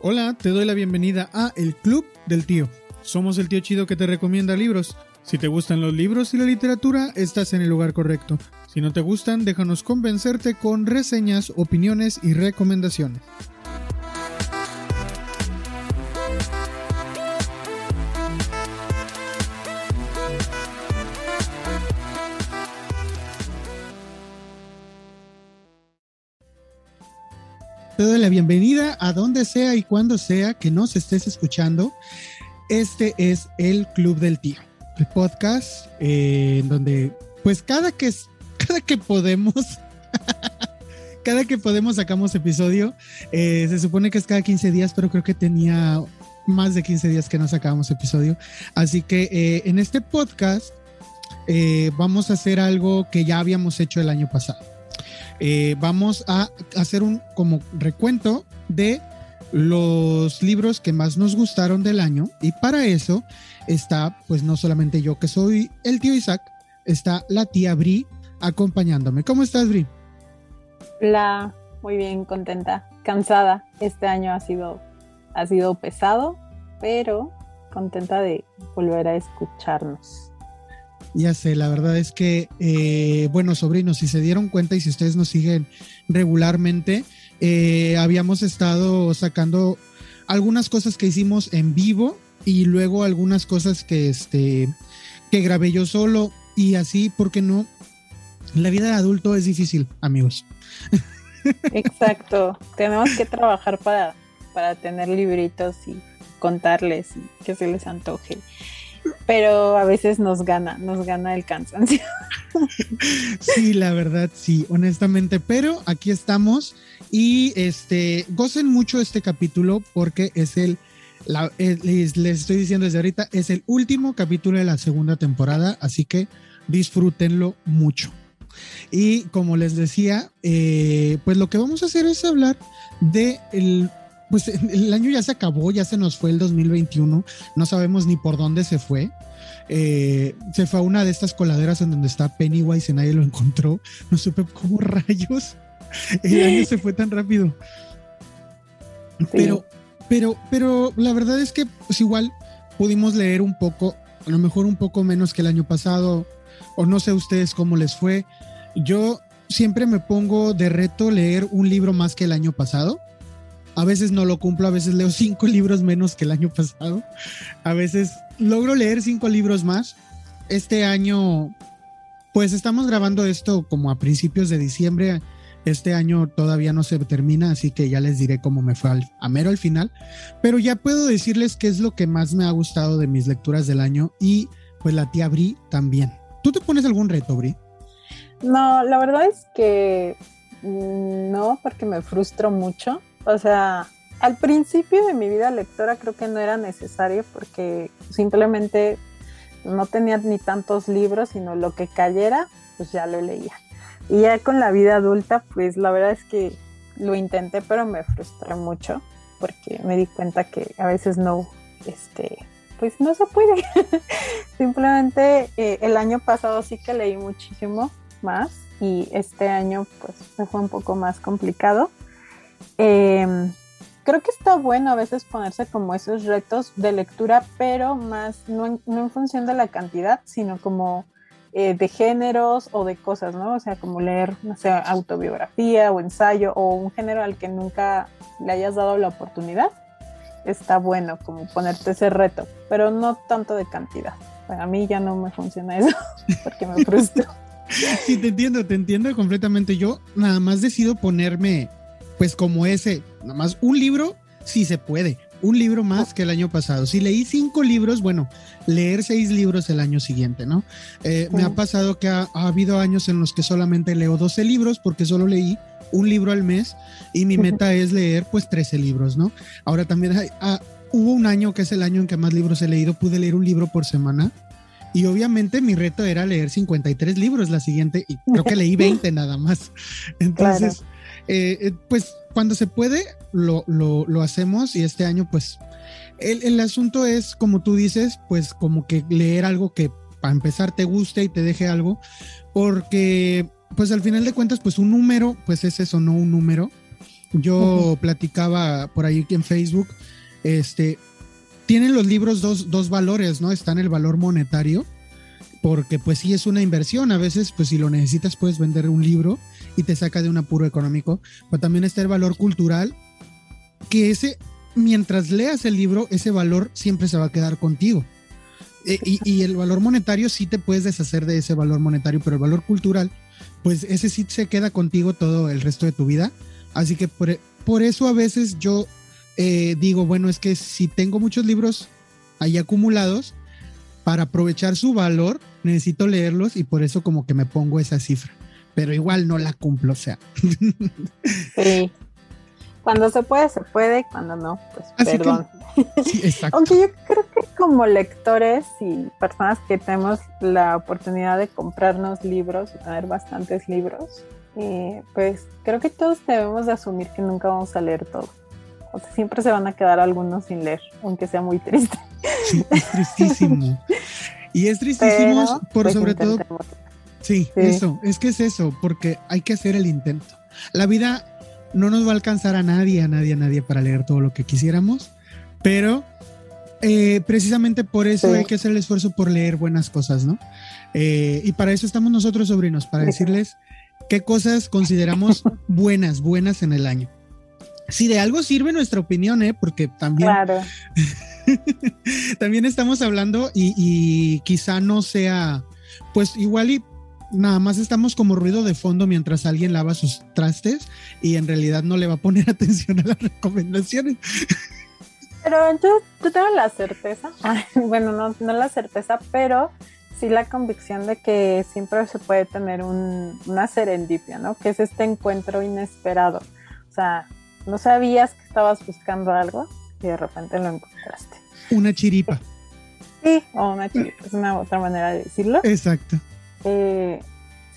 Hola, te doy la bienvenida a El Club del Tío. Somos el tío chido que te recomienda libros. Si te gustan los libros y la literatura, estás en el lugar correcto. Si no te gustan, déjanos convencerte con reseñas, opiniones y recomendaciones. Te doy la bienvenida a donde sea y cuando sea que nos estés escuchando. Este es el Club del Tío, el podcast eh, en donde, pues cada que, cada que podemos, cada que podemos sacamos episodio. Eh, se supone que es cada 15 días, pero creo que tenía más de 15 días que no sacábamos episodio. Así que eh, en este podcast vamos a hacer algo que ya habíamos hecho el año pasado. Eh, vamos a hacer un como recuento de los libros que más nos gustaron del año y para eso está pues no solamente yo que soy el tío Isaac, está la tía Bri acompañándome. ¿Cómo estás Bri? Hola, muy bien, contenta, cansada. Este año ha sido ha sido pesado, pero contenta de volver a escucharnos. Ya sé, la verdad es que, eh, bueno, sobrinos, si se dieron cuenta y si ustedes nos siguen regularmente, eh, habíamos estado sacando algunas cosas que hicimos en vivo y luego algunas cosas que, este, que grabé yo solo y así, porque no? La vida de adulto es difícil, amigos. Exacto, tenemos que trabajar para, para tener libritos y contarles y que se les antoje pero a veces nos gana, nos gana el cansancio. Sí, la verdad, sí, honestamente, pero aquí estamos y este, gocen mucho este capítulo porque es el, les, estoy diciendo desde ahorita, es el último capítulo de la segunda temporada, así que disfrútenlo mucho. Y como les decía, eh, pues lo que vamos a hacer es hablar de el pues el año ya se acabó, ya se nos fue el 2021, no sabemos ni por dónde se fue. Eh, se fue a una de estas coladeras en donde está Pennywise y nadie lo encontró. No supe cómo rayos el año se fue tan rápido. Pero, pero, pero la verdad es que pues igual pudimos leer un poco, a lo mejor un poco menos que el año pasado, o no sé ustedes cómo les fue. Yo siempre me pongo de reto leer un libro más que el año pasado. A veces no lo cumplo, a veces leo cinco libros menos que el año pasado. A veces logro leer cinco libros más. Este año, pues estamos grabando esto como a principios de diciembre. Este año todavía no se termina, así que ya les diré cómo me fue al, a mero al final. Pero ya puedo decirles qué es lo que más me ha gustado de mis lecturas del año y pues la tía Bri también. ¿Tú te pones algún reto, Bri? No, la verdad es que mm, no, porque me frustro mucho. O sea, al principio de mi vida lectora creo que no era necesario porque simplemente no tenía ni tantos libros, sino lo que cayera, pues ya lo leía. Y ya con la vida adulta, pues la verdad es que lo intenté, pero me frustré mucho porque me di cuenta que a veces no, este, pues no se puede. Simplemente eh, el año pasado sí que leí muchísimo más y este año pues fue un poco más complicado. Em, creo que está bueno a veces ponerse como esos retos de lectura, pero más no en, función de la cantidad, sino como eh, de géneros o de cosas, ¿no? O sea, como leer, no sé, autobiografía o ensayo o un género al que nunca le hayas dado la oportunidad. Está bueno como ponerte ese reto, pero no tanto de cantidad. a mí ya no me funciona eso porque me frustro. Sí, te entiendo, te entiendo completamente. Yo nada más decido ponerme pues como ese, nada más un libro, sí se puede. Un libro más que el año pasado. Si leí cinco libros, bueno, leer seis libros el año siguiente, ¿no? Eh, me ha pasado que ha, habido años en los que solamente leo 12 libros porque solo leí un libro al mes y mi meta es leer pues 13 libros, ¿no? Ahora también ah, hubo un año que es el año en que más libros he leído, pude leer un libro por semana y obviamente mi reto era leer 53 libros la siguiente y creo que leí 20 nada más. Entonces... eh, pues cuando se puede, lo, lo, hacemos y este año, pues, el, el, asunto es, como tú dices, pues como que leer algo que para empezar te guste y te deje algo, porque pues al final de cuentas, pues un número, pues es eso, no un número. Yo platicaba por ahí en Facebook, este, tienen los libros dos, dos valores, ¿no? Están el valor monetario, porque pues sí es una inversión, a veces pues si lo necesitas puedes vender un libro y te saca de un apuro económico, pero también está el valor cultural, que ese, mientras leas el libro, ese valor siempre se va a quedar contigo. E, y, y, el valor monetario sí te puedes deshacer de ese valor monetario, pero el valor cultural, pues ese sí se queda contigo todo el resto de tu vida. Así que por, por eso a veces yo eh, digo, bueno, es que si tengo muchos libros ahí acumulados, para aprovechar su valor, necesito leerlos y por eso como que me pongo esa cifra. Pero igual no la cumplo, o sea. Sí. Cuando se puede, se puede, cuando no, pues perdón. sí, exacto. Aunque yo creo que como lectores y personas que tenemos la oportunidad de comprarnos libros y tener bastantes libros, eh, pues creo que todos debemos de asumir que nunca vamos a leer todo. O sea, siempre se van a quedar algunos sin leer, aunque sea muy triste. Sí, es tristísimo. y es tristísimo Pero, por pues, sobre todo. Sí, Sí. eso, es que es eso, porque hay que hacer el intento. La vida no nos va a alcanzar a nadie, a nadie, a nadie para leer todo lo que quisiéramos, pero eh, precisamente por eso Sí. hay que hacer el esfuerzo por leer buenas cosas, ¿no? Eh, y para eso estamos nosotros, sobrinos, para decirles qué cosas consideramos buenas, buenas en el año. Si de algo sirve nuestra opinión, ¿eh? Porque también Claro, también estamos hablando y, y quizá no sea, pues igual y nada más estamos como ruido de fondo mientras alguien lava sus trastes y en realidad no le va a poner atención a las recomendaciones. pero yo, yo tengo la certeza, ay, bueno, no, no la certeza, pero sí la convicción de que siempre se puede tener un, una serendipia, ¿no? Que es este encuentro inesperado. O sea, no sabías que estabas buscando algo y de repente lo encontraste. Una chiripa. Sí, o una chica, es una otra manera de decirlo. Exacto. Eh,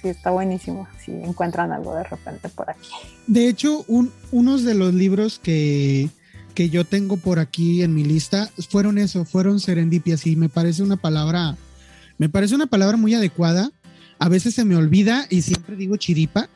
sí, está buenísimo si encuentran algo de repente por aquí. De hecho, un, unos de los libros que, que yo tengo por aquí en mi lista fueron eso, fueron serendipias y me parece una palabra, me parece una palabra muy adecuada. A veces se me olvida y siempre digo chiripa,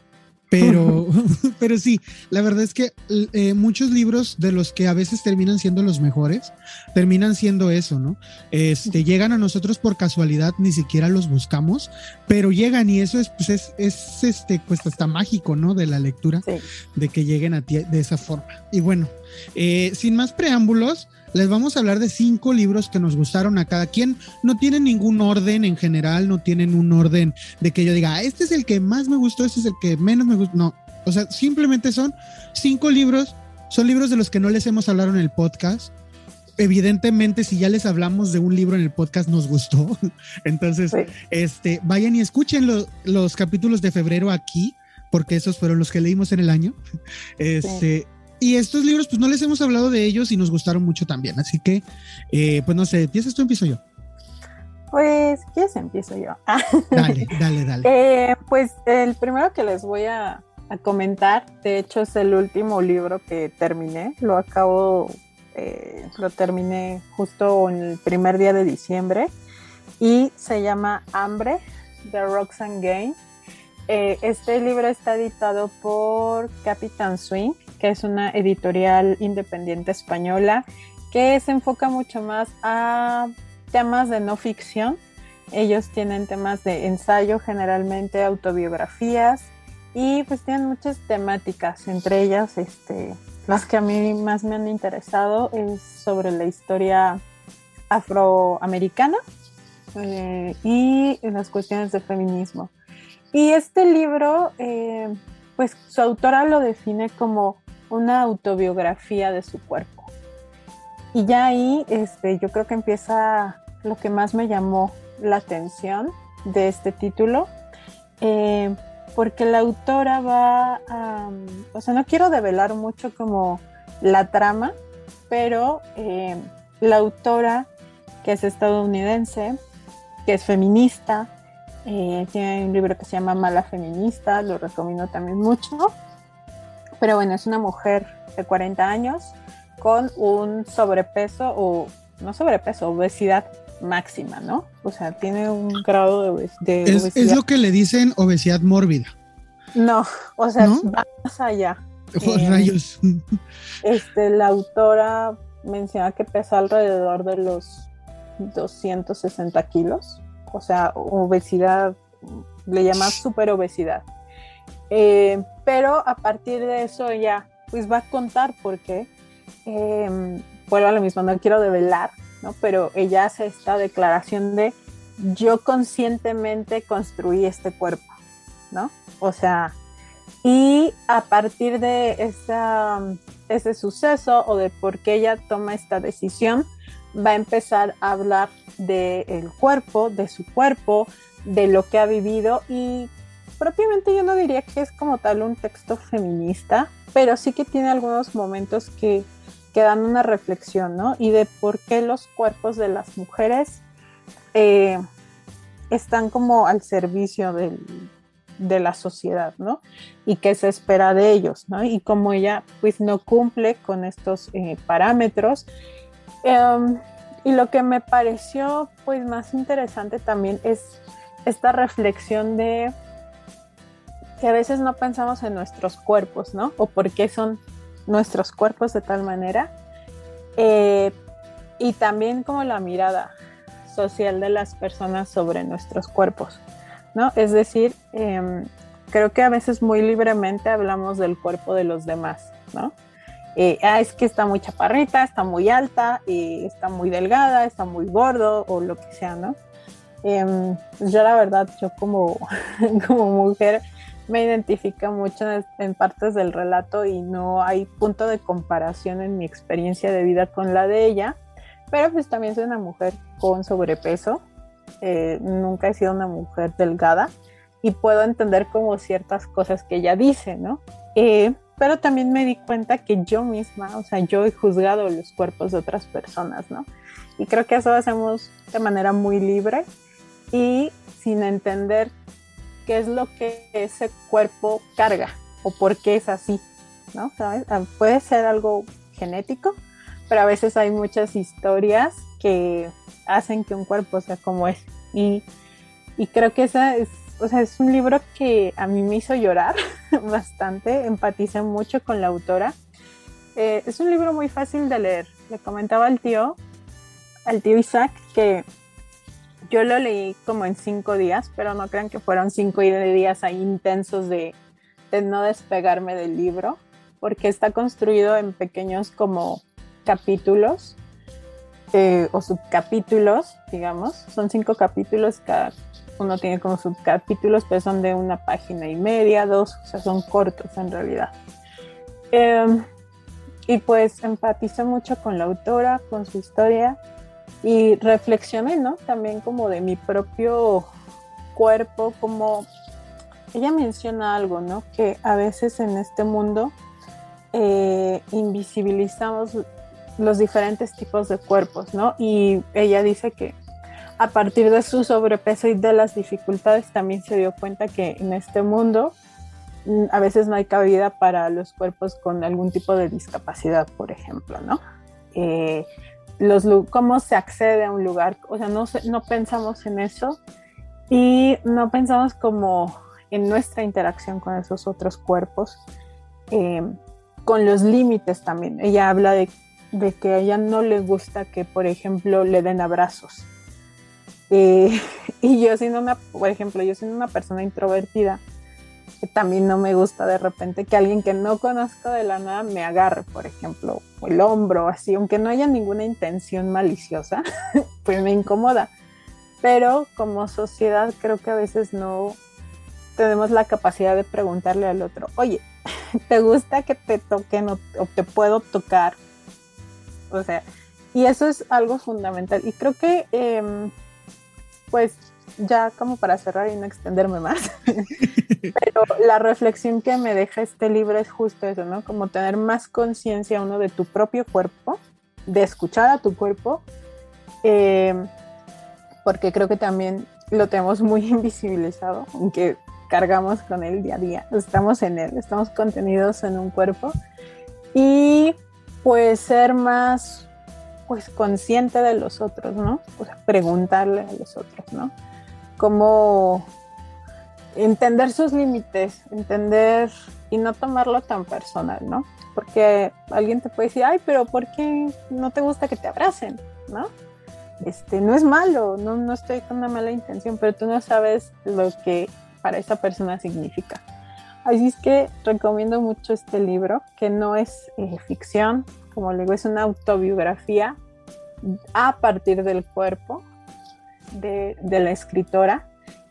pero, pero sí, la verdad es que eh, muchos libros de los que a veces terminan siendo los mejores, terminan siendo eso, ¿no? Este, llegan a nosotros por casualidad, ni siquiera los buscamos, pero llegan y eso es, pues es, es este, pues hasta mágico, ¿no? De la lectura Sí. de que lleguen a ti de esa forma. Y bueno, eh, sin más preámbulos, les vamos a hablar de cinco libros que nos gustaron a cada quien. No tienen ningún orden en general, no tienen un orden de que yo diga, "Ah, este es el que más me gustó, este es el que menos me gustó. No, o sea, simplemente son cinco libros, son libros de los que no les hemos hablado en el podcast. Evidentemente, si ya les hablamos de un libro en el podcast, nos gustó. Entonces, Sí. este, vayan y escuchen lo- los capítulos de febrero aquí, porque esos fueron los que leímos en el año. Este, Y estos libros, pues no les hemos hablado de ellos y nos gustaron mucho también. Así que, eh, pues no sé, ¿empiezas tú o empiezo yo? Pues, ¿quieres empiezo yo? Dale, dale, dale. eh, pues el primero que les voy a, a comentar, de hecho es el último libro que terminé, lo acabo, eh, lo terminé justo en el primer día de diciembre y se llama Hambre de Roxanne Gay. Eh, este libro está editado por Capitán Swing, es una editorial independiente española que se enfoca mucho más a temas de no ficción. Ellos tienen temas de ensayo, generalmente autobiografías, y pues tienen muchas temáticas, entre ellas este, las que a mí más me han interesado es sobre la historia afroamericana eh, y las cuestiones de feminismo. Y este libro, eh, pues su autora lo define como una autobiografía de su cuerpo. Y ya ahí este, yo creo que empieza lo que más me llamó la atención de este título, eh, porque la autora va o sea, no quiero develar mucho como la trama, pero eh, la autora, que es estadounidense, que es feminista, eh, tiene un libro que se llama Mala Feminista, lo recomiendo también mucho, pero bueno, es una mujer de 40 años con un sobrepeso o no sobrepeso, obesidad máxima, ¿no? O sea, tiene un grado de, es, obesidad. Es lo que le dicen obesidad mórbida. No, o sea, va más allá. Eh, rayos. Este, la autora menciona que pesa alrededor de los 260 kilos, o sea, obesidad, le llama super obesidad. Eh, pero a partir de eso ella pues va a contar por qué. Eh, vuelvo a lo mismo, no quiero develar, ¿no? pero ella hace esta declaración de yo conscientemente construí este cuerpo, ¿no? O sea, y a partir de esa, ese suceso o de por qué ella toma esta decisión, va a empezar a hablar del cuerpo, de su cuerpo, de lo que ha vivido y propiamente yo no diría que es como tal un texto feminista, pero sí que tiene algunos momentos que, que dan una reflexión, ¿no? Y de por qué los cuerpos de las mujeres eh, están como al servicio del, de la sociedad, ¿no? Y qué se espera de ellos, ¿no? Y como ella pues no cumple con estos eh, parámetros. Em, y lo que me pareció pues más interesante también es esta reflexión de que a veces no pensamos en nuestros cuerpos, ¿no? O por qué son nuestros cuerpos de tal manera. Eh, y también como la mirada social de las personas sobre nuestros cuerpos. ¿no? Es decir, em, creo que a veces muy libremente hablamos del cuerpo de los demás, ¿no? Eh, ah, es que está muy chaparrita, está muy alta, y está muy delgada, está muy gordo o lo que sea, ¿no? Em, yo la verdad, yo como, como mujer me identifico mucho en, en, partes del relato y no hay punto de comparación en mi experiencia de vida con la de ella, pero pues también soy una mujer con sobrepeso, eh, nunca he sido una mujer delgada y puedo entender como ciertas cosas que ella dice, ¿no? Eh, pero también me di cuenta que yo misma, o sea, yo he juzgado los cuerpos de otras personas, ¿no? Y creo que eso lo hacemos de manera muy libre y sin entender qué es lo que ese cuerpo carga o por qué es así, ¿no? Ah, puede ser algo genético, pero a veces hay muchas historias que hacen que un cuerpo sea como es. Y, y creo que esa es, o sea, es un libro que a mí me hizo llorar bastante, empaticé mucho con la autora. Eh, es un libro muy fácil de leer. Le comentaba al tío, al tío Isaac, que yo lo leí como en cinco días, pero no crean que fueron cinco días ahí intensos de, no despegarme del libro, porque está construido en pequeños como capítulos eh, o subcapítulos, digamos. Son cinco capítulos, cada uno tiene como subcapítulos, pero son de una página y media, dos, o sea, son cortos en realidad. Em, y pues empatizo mucho con la autora, con su historia y reflexioné, ¿no? También como de mi propio cuerpo, como ella menciona algo, ¿no? Que a veces en este mundo eh, invisibilizamos los diferentes tipos de cuerpos, ¿no? Y ella dice que a partir de su sobrepeso y de las dificultades también se dio cuenta que en este mundo mm, a veces no hay cabida para los cuerpos con algún tipo de discapacidad, por ejemplo, ¿no? Eh, los, cómo se accede a un lugar, o sea, no, no pensamos en eso y no pensamos como en nuestra interacción con esos otros cuerpos, eh, con los límites también. Ella habla de de que a ella no le gusta que, por ejemplo, le den abrazos. Eh, y yo siendo una, por ejemplo, yo siendo una persona introvertida, que también no me gusta de repente que alguien que no conozco de la nada me agarre, por ejemplo, el hombro, así, aunque no haya ninguna intención maliciosa, pues me incomoda. Pero como sociedad creo que a veces no tenemos la capacidad de preguntarle al otro, oye, ¿te gusta que te toquen o te puedo tocar? O sea, y eso es algo fundamental. Y creo que, em, pues, ya como para cerrar y no extenderme más, pero la reflexión que me deja este libro es justo eso, ¿no? Como tener más conciencia uno de tu propio cuerpo, de escuchar a tu cuerpo, em, porque creo que también lo tenemos muy invisibilizado, aunque cargamos con él día a día, estamos en él, estamos contenidos en un cuerpo. Y pues ser más pues consciente de los otros, ¿no? O sea, preguntarle a los otros, ¿no? Cómo entender sus límites, entender y no tomarlo tan personal, ¿no? Porque alguien te puede decir, ay, pero ¿por qué no te gusta que te abracen? ¿No? Este, no es malo, no, no estoy con una mala intención, pero tú no sabes lo que para esa persona significa. Así es que recomiendo mucho este libro, que no es eh, ficción, como le digo, es una autobiografía a partir del cuerpo de, la escritora,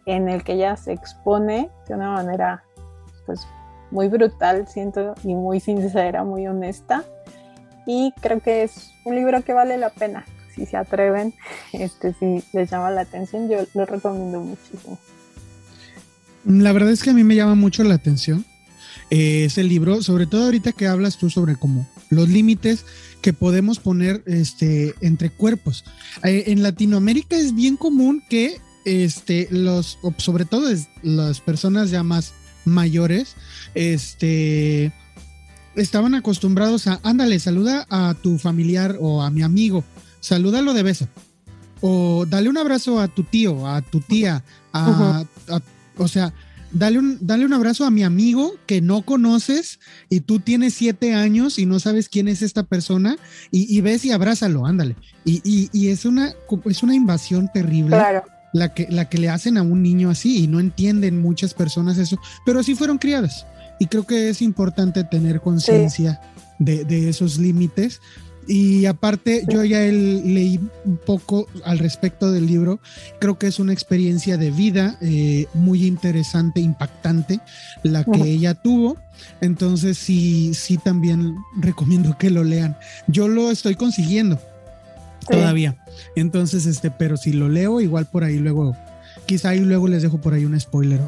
en el que ella se expone de una manera pues muy brutal, siento, y muy sincera, muy honesta. Y creo que es un libro que vale la pena, si se atreven, este, si les llama la atención, yo lo recomiendo muchísimo. La verdad es que a mí me llama mucho la atención eh, ese libro, sobre todo ahorita que hablas tú sobre cómo los límites que podemos poner este, entre cuerpos. Eh, en Latinoamérica es bien común que este, los, sobre todo las personas ya más mayores, este, estaban acostumbrados a, ándale, saluda a tu familiar o a mi amigo, salúdalo de beso. O dale un abrazo a tu tío, a tu tía, o sea, dale un, dale un abrazo a mi amigo que no conoces y tú tienes siete años y no sabes quién es esta persona y, ves y abrázalo, ándale. Y, es, una, es una invasión terrible. La que, la que le hacen a un niño así y no entienden muchas personas eso, pero sí fueron criadas. Y creo que es importante tener conciencia de, de, esos límites y aparte, yo ya leí un poco al respecto del libro. Creo que es una experiencia de vida eh, muy interesante, impactante, la que ella tuvo. Entonces, sí, sí, también recomiendo que lo lean. Yo lo estoy consiguiendo todavía. Entonces, este, pero si lo leo, igual por ahí luego, quizá ahí luego les dejo por ahí un spoiler.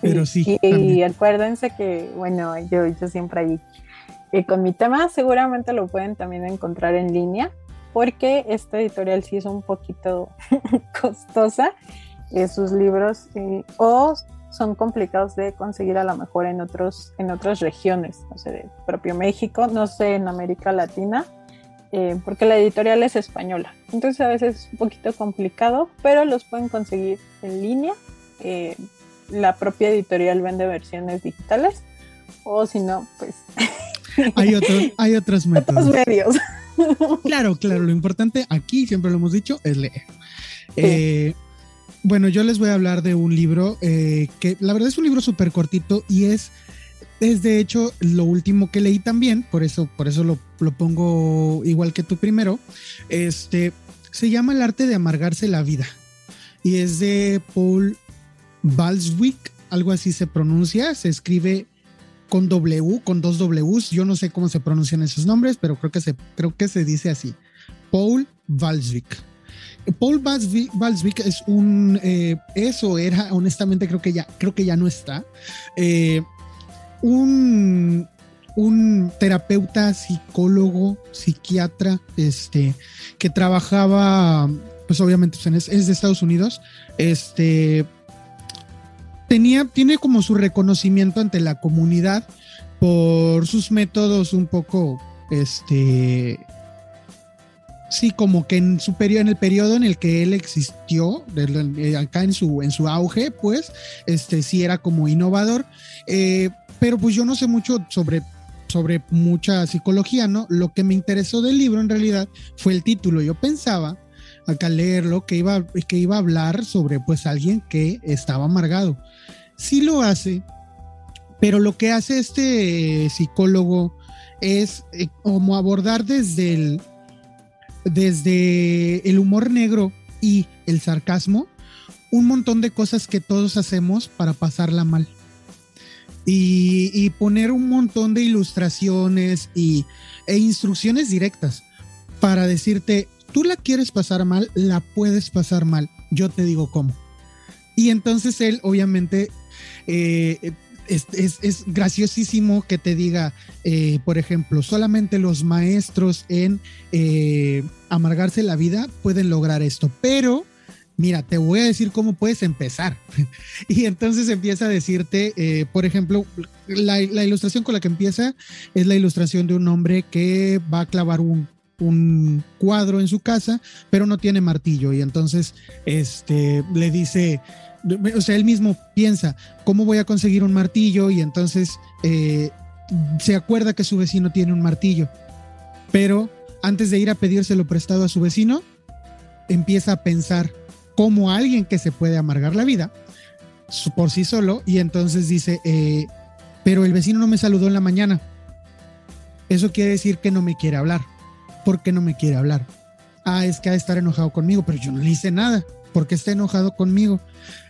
Pero sí. y, acuérdense que, bueno, yo, yo siempre ahí y con mi tema seguramente lo pueden también encontrar en línea, porque esta editorial sí es un poquito costosa. Eh, sus libros eh, o son complicados de conseguir a lo mejor en, otros, en otras regiones, no sé, de propio México, no sé, en América Latina, eh, porque la editorial es española. Entonces a veces es un poquito complicado, pero los pueden conseguir en línea. la propia editorial vende versiones digitales o si no, pues hay, otros, hay otros métodos. medios. Claro, claro, lo importante aquí, siempre lo hemos dicho, es leer. Eh, bueno, yo les voy a hablar de un libro eh, que la verdad es un libro súper cortito y es, es de hecho lo último que leí también, por eso, por eso lo, lo pongo igual que tú primero. Este se llama El arte de amargarse la vida y es de Paul Balswick, algo así se pronuncia, se escribe con W, con dos Ws. Yo no sé cómo se pronuncian esos nombres, pero creo que se, creo que se dice así. Paul Valsvik. Paul Valsvik es un, eh, eso era, honestamente creo que ya, creo que ya no está. Eh, un, un terapeuta, psicólogo, psiquiatra, este, que trabajaba, pues obviamente pues, es, de Estados Unidos, este, tenía, tiene como su reconocimiento ante la comunidad por sus métodos un poco, este, sí, como que en su periodo, en el periodo en el que él existió, eh, acá en su, en su auge, pues, este, sí era como innovador, eh, pero pues yo no sé mucho sobre sobre mucha psicología, ¿no? Lo que me interesó del libro en realidad fue el título. Yo pensaba acá leerlo que iba, que iba a hablar sobre pues alguien que estaba amargado sí lo hace, pero lo que hace este psicólogo es eh, como abordar desde el, desde el humor negro y el sarcasmo un montón de cosas que todos hacemos para pasarla mal. Y, poner un montón de ilustraciones y, e instrucciones directas para decirte, tú la quieres pasar mal, la puedes pasar mal, yo te digo cómo. Y entonces él obviamente eh, es, graciosísimo que te diga, eh, por ejemplo, solamente los maestros en eh, amargarse la vida pueden lograr esto, pero mira, te voy a decir cómo puedes empezar. y entonces empieza a decirte, por ejemplo, la, ilustración con la que empieza es la ilustración de un hombre que va a clavar un, un cuadro en su casa, pero no tiene martillo y entonces este, le dice, o sea, él mismo piensa, ¿cómo voy a conseguir un martillo? Y entonces eh, se acuerda que su vecino tiene un martillo, pero antes de ir a pedírselo prestado a su vecino, empieza a pensar como alguien que se puede amargar la vida por sí solo y entonces dice, eh, pero el vecino no me saludó en la mañana. Eso quiere decir que no me quiere hablar. ¿Por qué no me quiere hablar? Ah, es que ha de estar enojado conmigo, pero yo no le hice nada. ¿Por qué está enojado conmigo?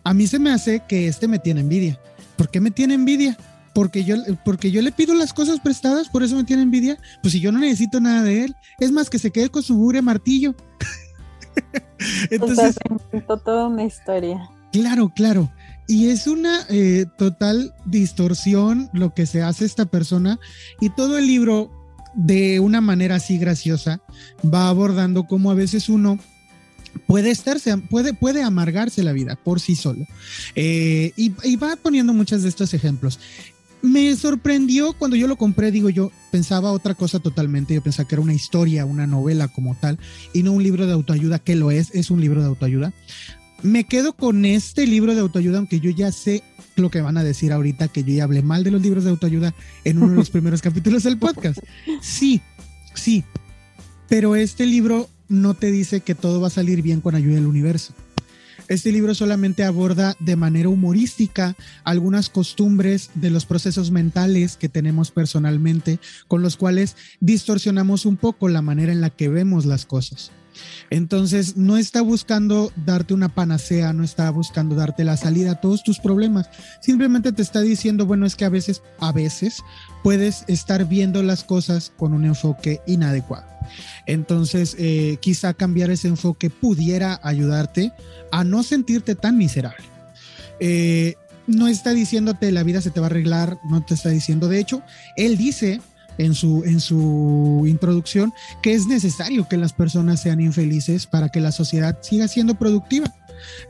A mí se me hace que este me tiene envidia. ¿Por qué me tiene envidia? Porque yo, porque yo le pido las cosas prestadas, por eso me tiene envidia. Pues si yo no necesito nada de él, es más que se quede con su mure martillo. Entonces, o toda una historia. Claro, claro. Y es una eh, total distorsión lo que se hace esta persona y todo el libro de una manera así graciosa va abordando cómo a veces uno puede estarse, puede, puede amargarse la vida por sí solo. Eh, y, y, va poniendo muchos de estos ejemplos. Me sorprendió cuando yo lo compré, digo yo, pensaba otra cosa totalmente, yo pensaba que era una historia, una novela como tal, y no un libro de autoayuda, que lo es, es un libro de autoayuda me quedo con este libro de autoayuda, aunque yo ya sé lo que van a decir ahorita, que yo ya hablé mal de los libros de autoayuda en uno de los primeros capítulos del podcast. Sí, sí, pero este libro no te dice que todo va a salir bien con ayuda del universo. Este libro solamente aborda de manera humorística algunas costumbres de los procesos mentales que tenemos personalmente, con los cuales distorsionamos un poco la manera en la que vemos las cosas. Entonces, no está buscando darte una panacea, no está buscando darte la salida a todos tus problemas. Simplemente te está diciendo, bueno, es que a veces, a veces puedes estar viendo las cosas con un enfoque inadecuado. Entonces, eh, quizá cambiar ese enfoque pudiera ayudarte a no sentirte tan miserable. Eh, no está diciéndote la vida se te va a arreglar, no te está diciendo, de hecho, él dice en su, en su introducción que es necesario que las personas sean infelices para que la sociedad siga siendo productiva.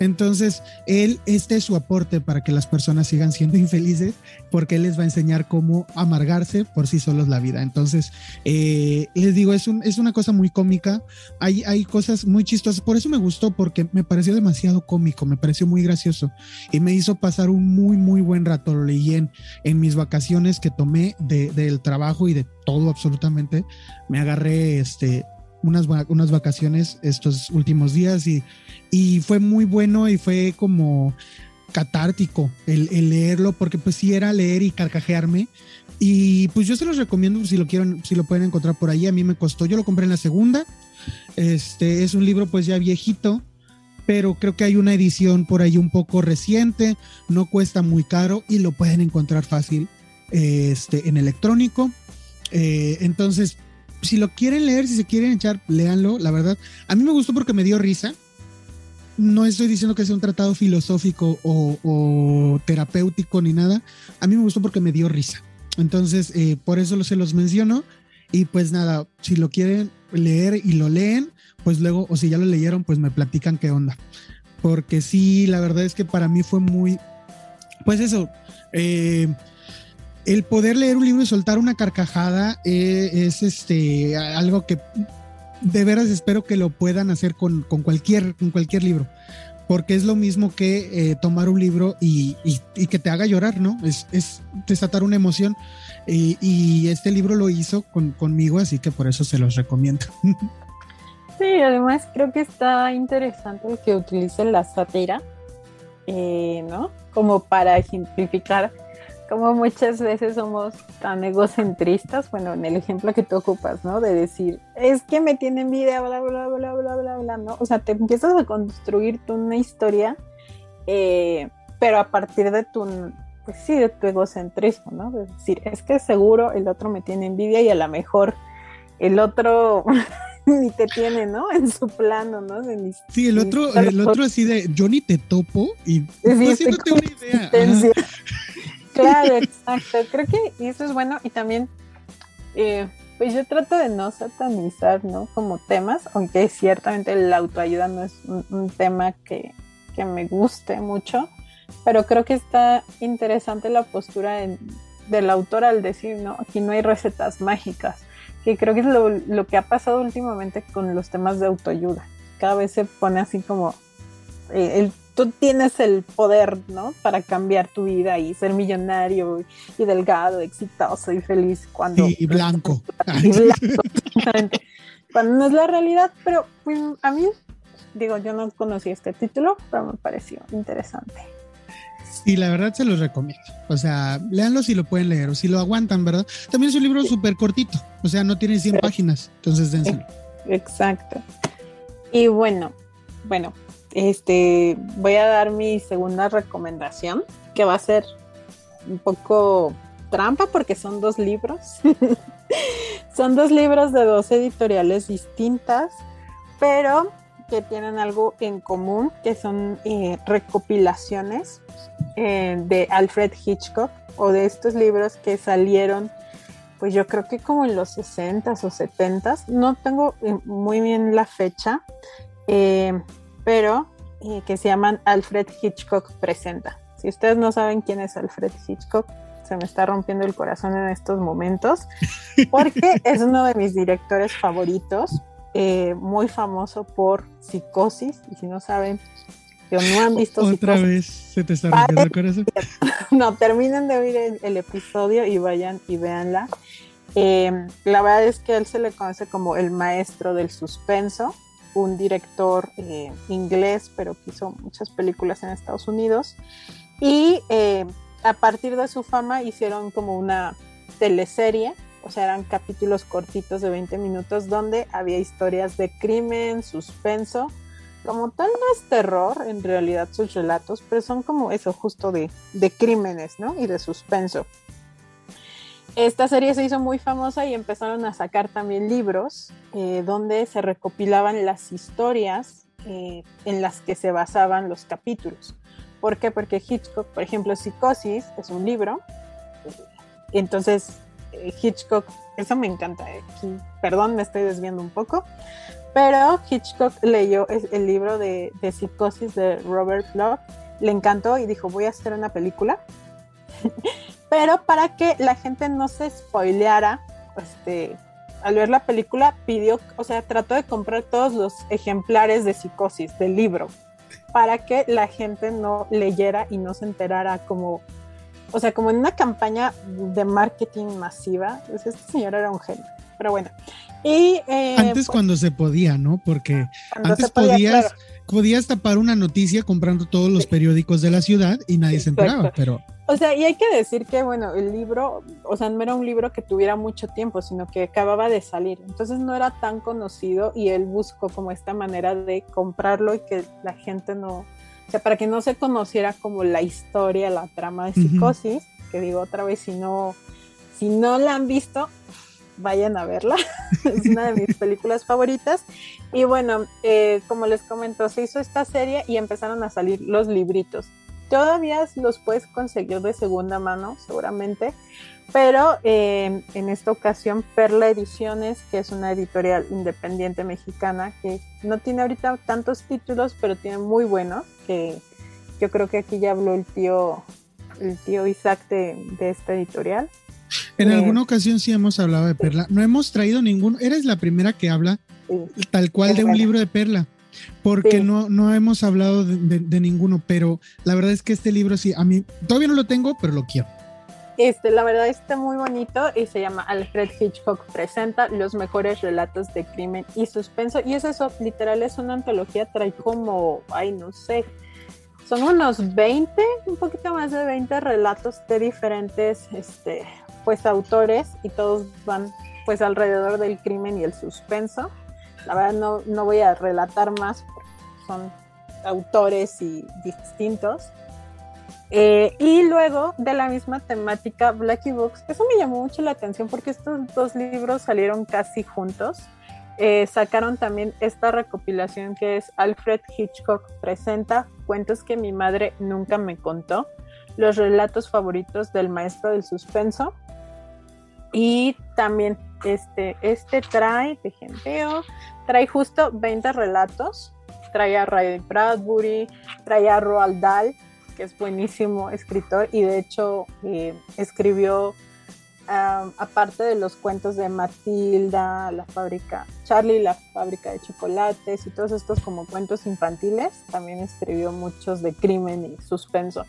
Entonces, él, este es su aporte para que las personas sigan siendo infelices, porque él les va a enseñar cómo amargarse por sí solos la vida. Entonces, eh, les digo, es, un, es una cosa muy cómica, hay, hay cosas muy chistosas, por eso me gustó, porque me pareció demasiado cómico, me pareció muy gracioso y me hizo pasar un muy, muy buen rato. Lo leí en, en mis vacaciones que tomé de, del trabajo y de todo absolutamente. Me agarré este unas, unas vacaciones estos últimos días y, y fue muy bueno y fue como catártico el, leerlo porque pues sí era leer y carcajearme. Y pues yo se los recomiendo si lo quieren si lo pueden encontrar por ahí. A mí me costó yo lo compré en la segunda. Este es un libro pues ya viejito pero creo que hay una edición por ahí un poco reciente no cuesta muy caro y lo pueden encontrar fácil este en electrónico. Eh, entonces si lo quieren leer, si se quieren echar, léanlo, la verdad. A mí me gustó porque me dio risa. No estoy diciendo que sea un tratado filosófico o, terapéutico ni nada. A mí me gustó porque me dio risa. Entonces, eh, por eso se los menciono. Y pues nada, si lo quieren leer y lo leen, pues luego, o si ya lo leyeron, pues me platican qué onda. Porque sí, la verdad es que para mí fue muy, pues eso, eh, el poder leer un libro y soltar una carcajada eh, es este algo que de veras espero que lo puedan hacer con, cualquier, con cualquier libro. Porque es lo mismo que eh, tomar un libro y, que te haga llorar, ¿no? Es, es desatar una emoción. Y, este libro lo hizo conmigo, así que por eso se los recomiendo. Sí, además creo que está interesante que utilicen la sátira, eh, ¿no? Como para ejemplificar como muchas veces somos tan egocentristas, bueno, en el ejemplo que tú ocupas, ¿no? De decir, es que me tiene envidia, bla, bla, bla, bla, bla, bla, ¿no? O sea, te empiezas a construir tú una historia, eh, pero a partir de tu, pues sí, de tu egocentrismo, ¿no? De decir, es que seguro el otro me tiene envidia y a lo mejor el otro ni te tiene, ¿no? En su plano, ¿no? sí, el otro, el otro así de, yo ni te topo y no haciéndote una idea. Claro, exacto. Creo que eso es bueno y también, eh, pues yo trato de no satanizar, ¿no? Como temas, aunque ciertamente la autoayuda no es un, tema que, me guste mucho, pero creo que está interesante la postura del autor al decir, ¿no? Aquí no hay recetas mágicas. que creo que es lo, que ha pasado últimamente con los temas de autoayuda. Cada vez se pone así como, eh, el, tú tienes el poder, ¿no? Para cambiar tu vida y ser millonario y, delgado, exitoso y feliz cuando... Y, blanco. Y blanco, Cuando no es la realidad, pero pues, a mí, digo, yo no conocí este título, pero me pareció interesante. Sí, la verdad se los recomiendo. O sea, léanlo si lo pueden leer o si lo aguantan, ¿verdad? También es un libro súper cortito, o sea, no tiene 100 páginas, entonces dénselo. Exacto. Y bueno, bueno, este, voy a dar mi segunda recomendación, que va a ser un poco trampa porque son dos libros. son dos libros de dos editoriales distintas, pero que tienen algo en común, que son eh, recopilaciones eh, de Alfred Hitchcock o de estos libros que salieron, pues yo creo que como en los 60s o 70s, no tengo eh, muy bien la fecha, pero que se llaman Alfred Hitchcock Presenta. Si ustedes no saben quién es Alfred Hitchcock, se me está rompiendo el corazón en estos momentos, porque es uno de mis directores favoritos, eh, muy famoso por Psicosis, y si no saben, que no han visto Otra vez se te está rompiendo el corazón. no, terminen de oír el, episodio y vayan y véanla. Eh, la verdad es que él se le conoce como el maestro del suspenso, un director eh, inglés, pero que hizo muchas películas en Estados Unidos. Y a partir de su fama hicieron como una teleserie o sea, eran capítulos cortitos de 20 minutos donde había historias de crimen, suspenso. Como tal no es terror en realidad sus relatos, pero son como eso, justo de, crímenes, ¿no? Y de suspenso. Esta serie se hizo muy famosa y empezaron a sacar también libros eh, donde se recopilaban las historias eh, en las que se basaban los capítulos. ¿Por qué? Porque Hitchcock, por ejemplo, Psicosis es un libro. Entonces Hitchcock, eso me encanta, eh, perdón, me estoy desviando un poco, pero Hitchcock leyó el libro de, Psicosis de Robert Bloch, le encantó y dijo, voy a hacer una película, pero para que la gente no se spoileara, este, al ver la película pidió, o sea, trató de comprar todos los ejemplares de Psicosis del libro para que la gente no leyera y no se enterara como o sea, como en una campaña de marketing masiva, pues este señor era un genio. Pero bueno. Y, eh, antes pues cuando se podía, ¿no? Porque antes podías, podías tapar una noticia comprando todos los periódicos de la ciudad y nadie se enteraba, pero... O sea, y hay que decir que, bueno, el libro, o sea, no era un libro que tuviera mucho tiempo, sino que acababa de salir. Entonces no era tan conocido y él buscó como esta manera de comprarlo y que la gente no, o sea, para que no se conociera como la historia, la trama de psicosis, que digo otra vez, si no, si no la han visto, vayan a verla. es una de mis películas favoritas. Y bueno, eh, como les comento, se hizo esta serie y empezaron a salir los libritos. Todavía los puedes conseguir de segunda mano, seguramente, pero eh, en esta ocasión Perla Ediciones, que es una editorial independiente mexicana que no tiene ahorita tantos títulos, pero tiene muy buenos, que yo creo que aquí ya habló el tío, el tío Isaac de, esta editorial. En alguna ocasión sí hemos hablado de Perla. No hemos traído ninguno. Eres la primera que habla tal cual de un libro de Perla, porque no, no hemos hablado de, ninguno, pero la verdad es que este libro sí, a mí todavía no lo tengo, pero lo quiero. Este, la verdad está muy bonito y se llama Alfred Hitchcock presenta los mejores relatos de crimen y suspenso. Y es eso, literal, es una antología, trae como, ay, no sé, son unos 20, un poquito más de 20 relatos de diferentes, este, pues, autores y todos van, pues, alrededor del crimen y el suspenso. La verdad no, no voy a relatar más porque son autores y distintos eh, y luego de la misma temática, Blackie Books, eso me llamó mucho la atención porque estos dos libros salieron casi juntos. Eh, sacaron también esta recopilación que es Alfred Hitchcock presenta cuentos que mi madre nunca me contó, los relatos favoritos del maestro del suspenso. Y también este, este trae, de veo, trae justo 20 relatos. Trae a Ray Bradbury, trae a Roald Dahl, que es buenísimo escritor y de hecho eh, escribió aparte de los cuentos de Matilda, la fábrica, Charlie, la fábrica de chocolates y todos estos como cuentos infantiles, también escribió muchos de crimen y suspenso.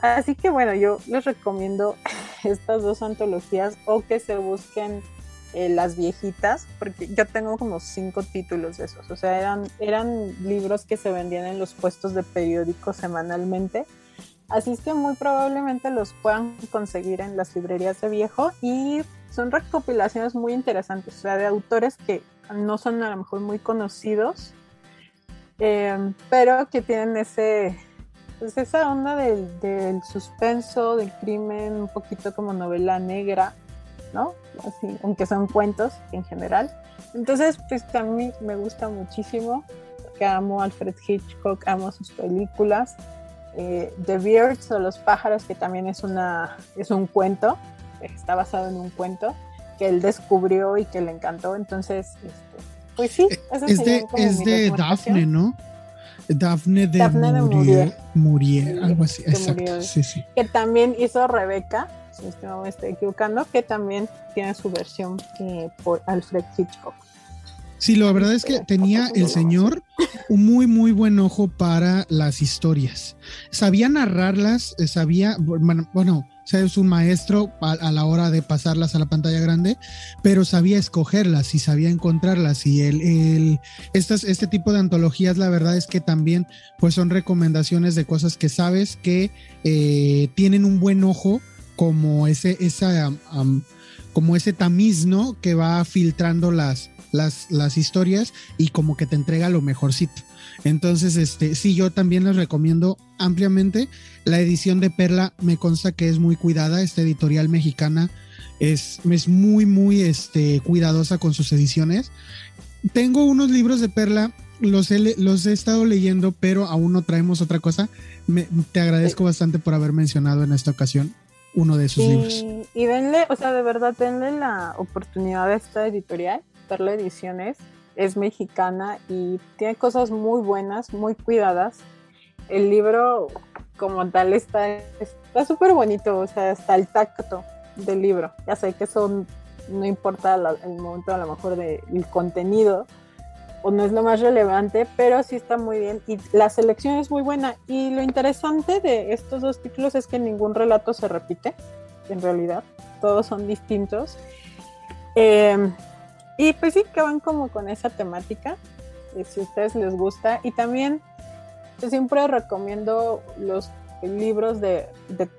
así que bueno, yo les recomiendo estas dos antologías o que se busquen eh, las viejitas, porque yo tengo como cinco títulos de esos, o sea, eran, eran libros que se vendían en los puestos de periódicos semanalmente. Así es que muy probablemente los puedan conseguir en las librerías de viejo. Y son recopilaciones muy interesantes, o sea, de autores que no son a lo mejor muy conocidos, em, pero que tienen ese, pues esa onda del, del, suspenso, del crimen, un poquito como novela negra, ¿no? Así, aunque son cuentos en general. Entonces, pues a mí me gusta muchísimo, porque amo a Alfred Hitchcock, amo sus películas eh, The Birds o Los pájaros, que también es, una, es un cuento, está basado en un cuento que él descubrió y que le encantó. Entonces, este, pues sí, es de, es de Daphne, ¿no? Daphne de, Daphne Muriel, algo así, exacto. Sí, sí. Que también hizo Rebeca, si no me estoy equivocando, que también tiene su versión eh, por Alfred Hitchcock. Sí, la verdad es que tenía el señor un muy, muy buen ojo para las historias. Sabía narrarlas, eh, sabía, bueno, bueno es un maestro a, la hora de pasarlas a la pantalla grande, pero sabía escogerlas y sabía encontrarlas. Y el, el, estas, este tipo de antologías, la verdad es que también pues son recomendaciones de cosas que sabes que eh, tienen un buen ojo como ese, esa, como ese tamiz, ¿no? Que va filtrando las, las, las historias y como que te entrega lo mejorcito. Entonces, este, sí, yo también les recomiendo ampliamente. La edición de Perla me consta que es muy cuidada. Esta editorial mexicana es, es muy, muy este, cuidadosa con sus ediciones. Tengo unos libros de Perla, los he, los he estado leyendo, pero aún no traemos otra cosa. te agradezco bastante por haber mencionado en esta ocasión uno de sus libros. Y denle, o sea, de verdad, denle la oportunidad a esta editorial Perla Ediciones es mexicana y tiene cosas muy buenas, muy cuidadas. El libro como tal está súper bonito, o sea, está el tacto del libro. Ya sé que eso no importa el momento a lo mejor del contenido o no es lo más relevante, pero sí está muy bien y la selección es muy buena. Y lo interesante de estos dos títulos es que ningún relato se repite, en realidad, todos son distintos. Eh, y pues sí, que van como con esa temática, eh, si a ustedes les gusta. Y también siempre recomiendo los libros de,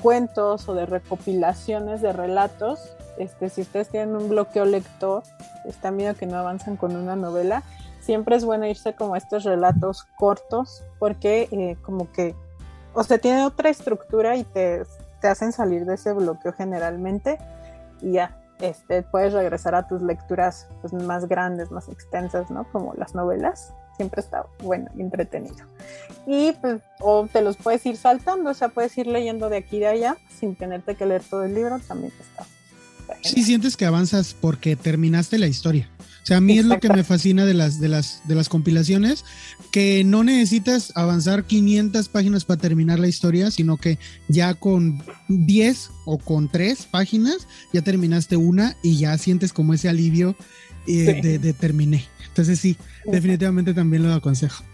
cuentos o de recopilaciones de relatos. Este, si ustedes tienen un bloqueo lector, están viendo que no avanzan con una novela, siempre es bueno irse como estos relatos cortos porque eh, como que, o sea, tiene otra estructura y te, te hacen salir de ese bloqueo generalmente y ya, este, puedes regresar a tus lecturas pues, más grandes, más extensas, ¿no? Como las novelas. Siempre está bueno entretenido. Y pues, o te los puedes ir saltando, o sea, puedes ir leyendo de aquí y de allá sin tenerte que leer todo el libro, también está. Sí, sientes que avanzas porque terminaste la historia. O sea, a mí es lo que me fascina de las, de, las, de las compilaciones, que no necesitas avanzar 500 páginas para terminar la historia, sino que ya con 10 o con 3 páginas ya terminaste una y ya sientes como ese alivio eh, de, de, terminé. Entonces sí, definitivamente también lo aconsejo.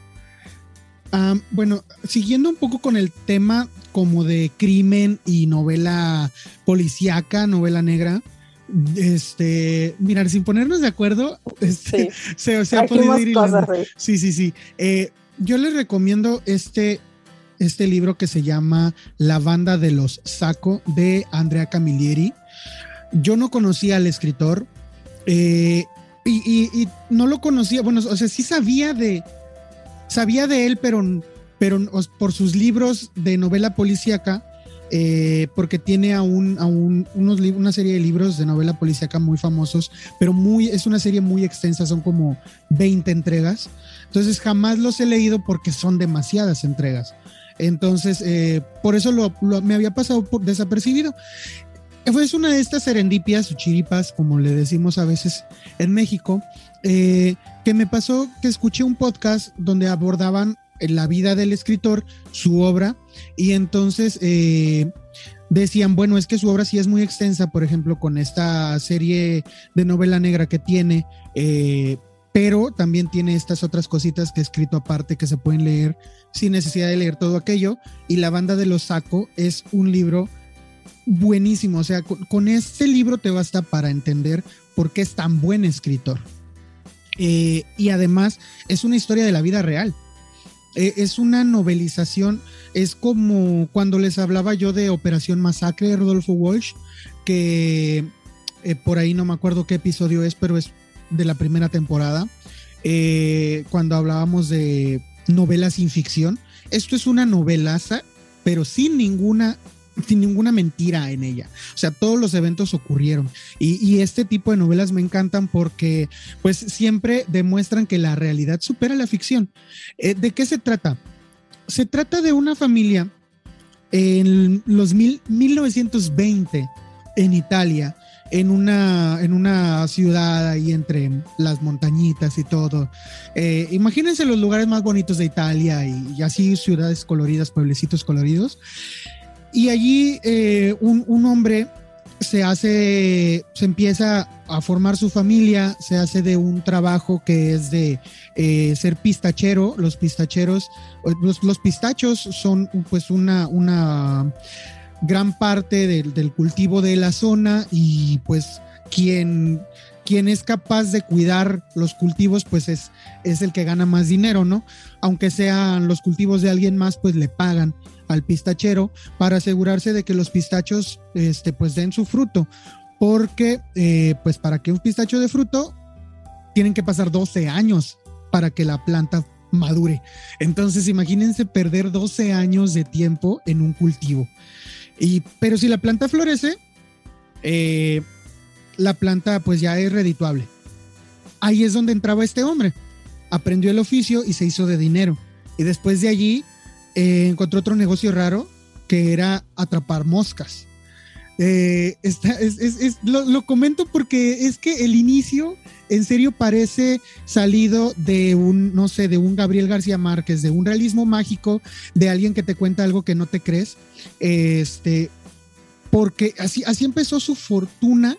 bueno, siguiendo un poco con el tema como de crimen y novela policíaca, novela negra, este, mirar, sin ponernos de acuerdo, este, se, ha podido ir Sí, sí, sí. Eh, yo les recomiendo este, este libro que se llama La banda de los Saco de Andrea Camilleri. Yo no conocía al escritor eh, y, no lo conocía, bueno, o sea, sí sabía de, sabía de él, pero, pero por sus libros de novela policíaca eh, porque tiene a, un, a un, unos, una serie de libros de novela policíaca muy famosos, pero muy, es una serie muy extensa, son como 20 entregas. Entonces jamás los he leído porque son demasiadas entregas. Entonces, eh, por eso lo, me había pasado por desapercibido. Es una de estas serendipias o chiripas, como le decimos a veces en México, eh, que me pasó que escuché un podcast donde abordaban la vida del escritor, su obra, y entonces eh, decían, bueno, es que su obra sí es muy extensa, por ejemplo, con esta serie de novela negra que tiene, eh, pero también tiene estas otras cositas que he escrito aparte que se pueden leer sin necesidad de leer todo aquello. Y La banda de los Saco es un libro buenísimo, o sea, con, este libro te basta para entender por qué es tan buen escritor. Eh, y además es una historia de la vida real. Eh, es una novelización, es como cuando les hablaba yo de Operación Masacre Rodolfo Walsh, que eh, por ahí no me acuerdo qué episodio es, pero es de la primera temporada, eh, cuando hablábamos de novelas sin ficción. Esto es una novelaza, pero sin ninguna sin ninguna mentira en ella. O sea, todos los eventos ocurrieron. Y, este tipo de novelas me encantan porque pues siempre demuestran que la realidad supera la ficción. Eh, ¿De qué se trata? Se trata de una familia en los mil, 1920 en Italia, en una, en una ciudad ahí entre las montañitas y todo. Eh, imagínense los lugares más bonitos de Italia y, y así ciudades coloridas, pueblecitos coloridos. Y allí eh, un, hombre se hace, se empieza a formar su familia, se hace de un trabajo que es de eh, ser pistachero. Los pistacheros, los, pistachos son pues una, una gran parte del, del, cultivo de la zona y pues quien, quien es capaz de cuidar los cultivos pues es, es el que gana más dinero, ¿no? Aunque sean los cultivos de alguien más pues le pagan al pistachero para asegurarse de que los pistachos este, pues den su fruto. Porque eh, pues para que un pistacho de fruto tienen que pasar 12 años para que la planta madure. Entonces imagínense perder 12 años de tiempo en un cultivo. Y, pero si la planta florece, eh, la planta pues ya es redituable. Ahí es donde entraba este hombre. Aprendió el oficio y se hizo de dinero. Y después de allí eh, encontró otro negocio raro que era atrapar moscas. Eh, lo, comento porque es que el inicio en serio parece salido de un, no sé, de un Gabriel García Márquez, de un realismo mágico, de alguien que te cuenta algo que no te crees. Este, porque así, así empezó su fortuna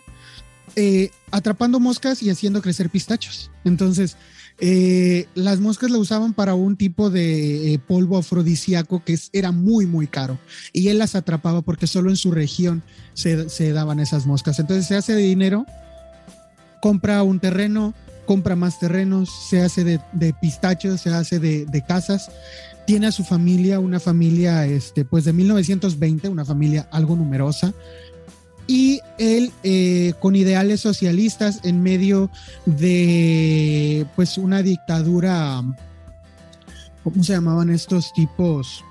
eh, atrapando moscas y haciendo crecer pistachos. Entonces, eh, las moscas la usaban para un tipo de eh, polvo afrodisíaco que era muy, muy caro. Y él las atrapaba porque solo en su región se, daban esas moscas. Entonces se hace de dinero, compra un terreno, compra más terrenos, se hace de, pistachos, se hace de, de, casas. Tiene a su familia, una familia este, pues de 1920, una familia algo numerosa y él eh, con ideales socialistas en medio de pues una dictadura, ¿cómo se llamaban estos tipos?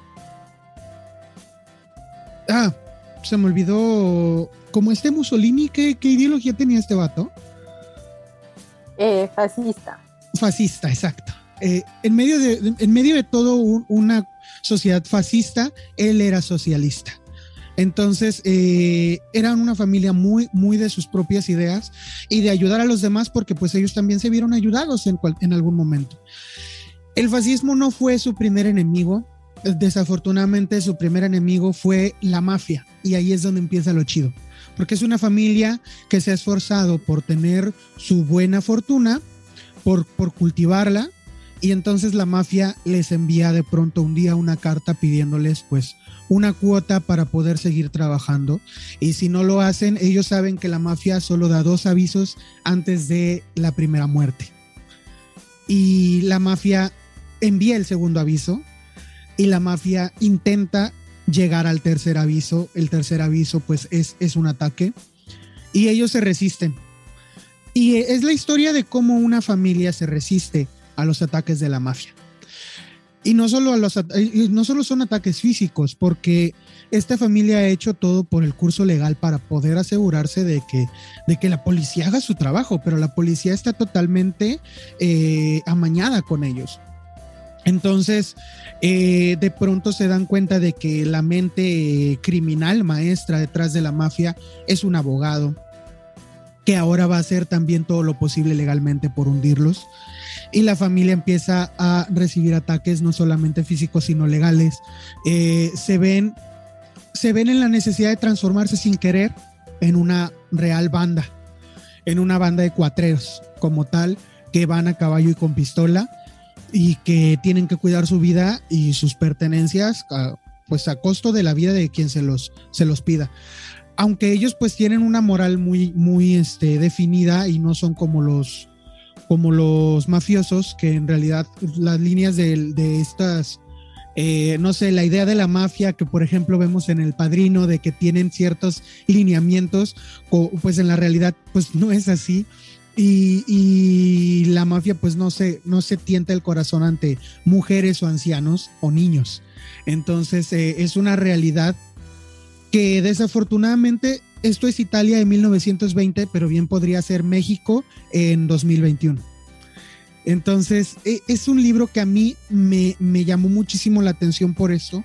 Ah, se me olvidó, como este Mussolini, ¿qué, ideología tenía este vato? Eh, fascista. Fascista, exacto. Eh, en, medio de, en medio de todo una sociedad fascista, él era socialista. Entonces, eh, eran una familia muy, muy de sus propias ideas y de ayudar a los demás porque pues ellos también se vieron ayudados en, en algún momento. El fascismo no fue su primer enemigo, desafortunadamente su primer enemigo fue la mafia y ahí es donde empieza lo chido, porque es una familia que se ha esforzado por tener su buena fortuna, por, por cultivarla y entonces la mafia les envía de pronto un día una carta pidiéndoles pues una cuota para poder seguir trabajando. Y si no lo hacen, ellos saben que la mafia solo da dos avisos antes de la primera muerte. Y la mafia envía el segundo aviso y la mafia intenta llegar al tercer aviso. El tercer aviso pues es, es un ataque y ellos se resisten. Y es la historia de cómo una familia se resiste a los ataques de la mafia. Y no solo, a los, no solo son ataques físicos, porque esta familia ha hecho todo por el curso legal para poder asegurarse de que, de que la policía haga su trabajo, pero la policía está totalmente eh, amañada con ellos. Entonces, eh, de pronto se dan cuenta de que la mente criminal maestra detrás de la mafia es un abogado, que ahora va a hacer también todo lo posible legalmente por hundirlos y la familia empieza a recibir ataques no solamente físicos, sino legales. Eh, se ven se ven en la necesidad de transformarse sin querer en una real banda, en una banda de cuatreros como tal, que van a caballo y con pistola y que tienen que cuidar su vida y sus pertenencias pues a costo de la vida de quien se los, se los pida. Aunque ellos pues tienen una moral muy, muy este, definida y no son como los, como los mafiosos, que en realidad las líneas de, estas eh, no sé, la idea de la mafia que por ejemplo vemos en El Padrino, de que tienen ciertos lineamientos, pues en la realidad pues no es así. Y, la mafia pues no se, no se tienta el corazón ante mujeres o ancianos o niños. Entonces eh, es una realidad que desafortunadamente esto es Italia de 1920, pero bien podría ser México en 2021. Entonces, e, es un libro que a mí me, llamó muchísimo la atención por eso,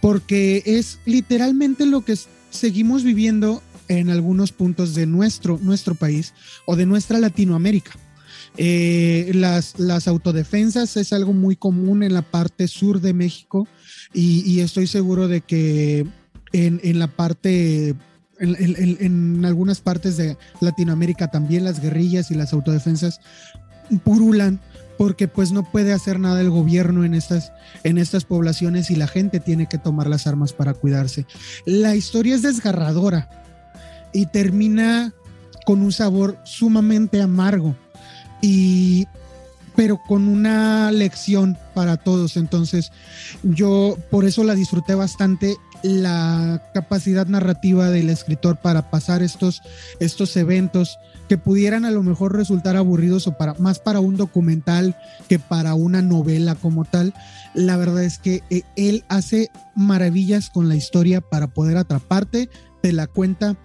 porque es literalmente lo que seguimos viviendo en algunos puntos de nuestro, nuestro país o de nuestra Latinoamérica. Eh, las, las, autodefensas es algo muy común en la parte sur de México y, estoy seguro de que en, la parte en, algunas partes de Latinoamérica también las guerrillas y las autodefensas purulan porque pues no puede hacer nada el gobierno en estas, en estas poblaciones y la gente tiene que tomar las armas para cuidarse. La historia es desgarradora y termina con un sabor sumamente amargo y pero con una lección para todos. Entonces, yo por eso la disfruté bastante la capacidad narrativa del escritor para pasar estos, estos eventos que pudieran a lo mejor resultar aburridos o para más para un documental que para una novela como tal. La verdad es que eh, él hace maravillas con la historia para poder atraparte, te la cuenta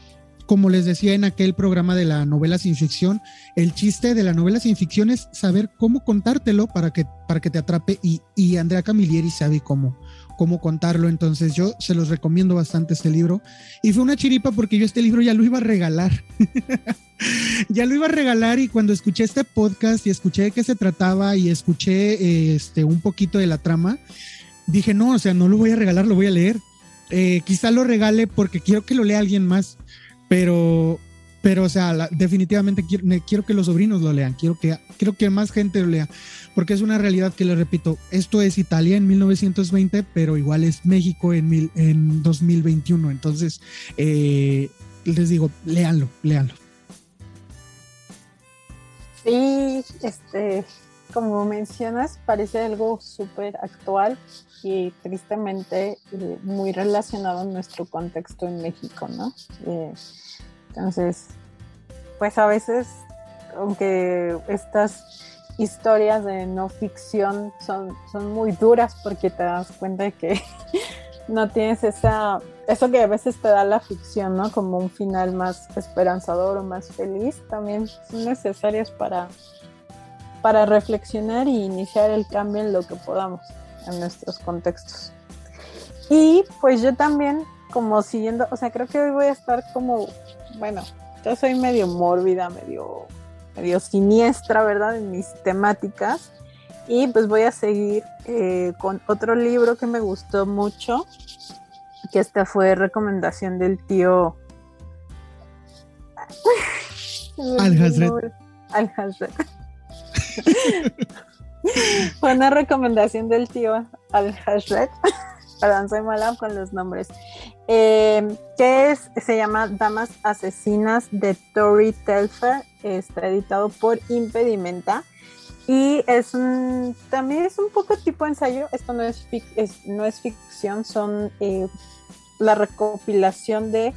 como les decía en aquel programa de la novela sin ficción, el chiste de la novela sin ficción es saber cómo contártelo para que, para que te atrape y, y Andrea Camilleri sabe cómo, cómo contarlo. Entonces yo se los recomiendo bastante este libro. Y fue una chiripa porque yo este libro ya lo iba a regalar. ya lo iba a regalar y cuando escuché este podcast y escuché de qué se trataba y escuché este, un poquito de la trama, dije, no, o sea, no lo voy a regalar, lo voy a leer. Eh, quizá lo regale porque quiero que lo lea alguien más, pero, pero o sea, definitivamente quiero, quiero, que los sobrinos lo lean, quiero que, quiero que más gente lo lea porque es una realidad que le repito, esto es Italia en 1920, pero igual es México en, mil, en 2021. Entonces, eh, les digo, léanlo, léanlo. Sí, este, como mencionas, parece algo súper actual y tristemente eh, muy relacionado a nuestro contexto en México, ¿no? Eh, entonces, pues a veces, aunque estas historias de no ficción son, son muy duras porque te das cuenta de que no tienes esa, eso que a veces te da la ficción, ¿no? Como un final más esperanzador o más feliz, también son necesarias para, para reflexionar y iniciar el cambio en lo que podamos en nuestros contextos. Y pues yo también, como siguiendo, o sea, creo que hoy voy a estar como, bueno, yo soy medio mórbida, medio medio siniestra, ¿verdad? En mis temáticas. Y pues voy a seguir eh, con otro libro que me gustó mucho, que esta fue recomendación del tío Al-Hazret. Al-Hazret. fue una recomendación del tío Al-Hazret. Perdón, soy mala con los nombres. Eh, que es, se llama Damas Asesinas de Tori Telfer. Está editado por Impedimenta. Y es también es un poco tipo ensayo, esto no es, no es ficción, son eh, la recopilación de,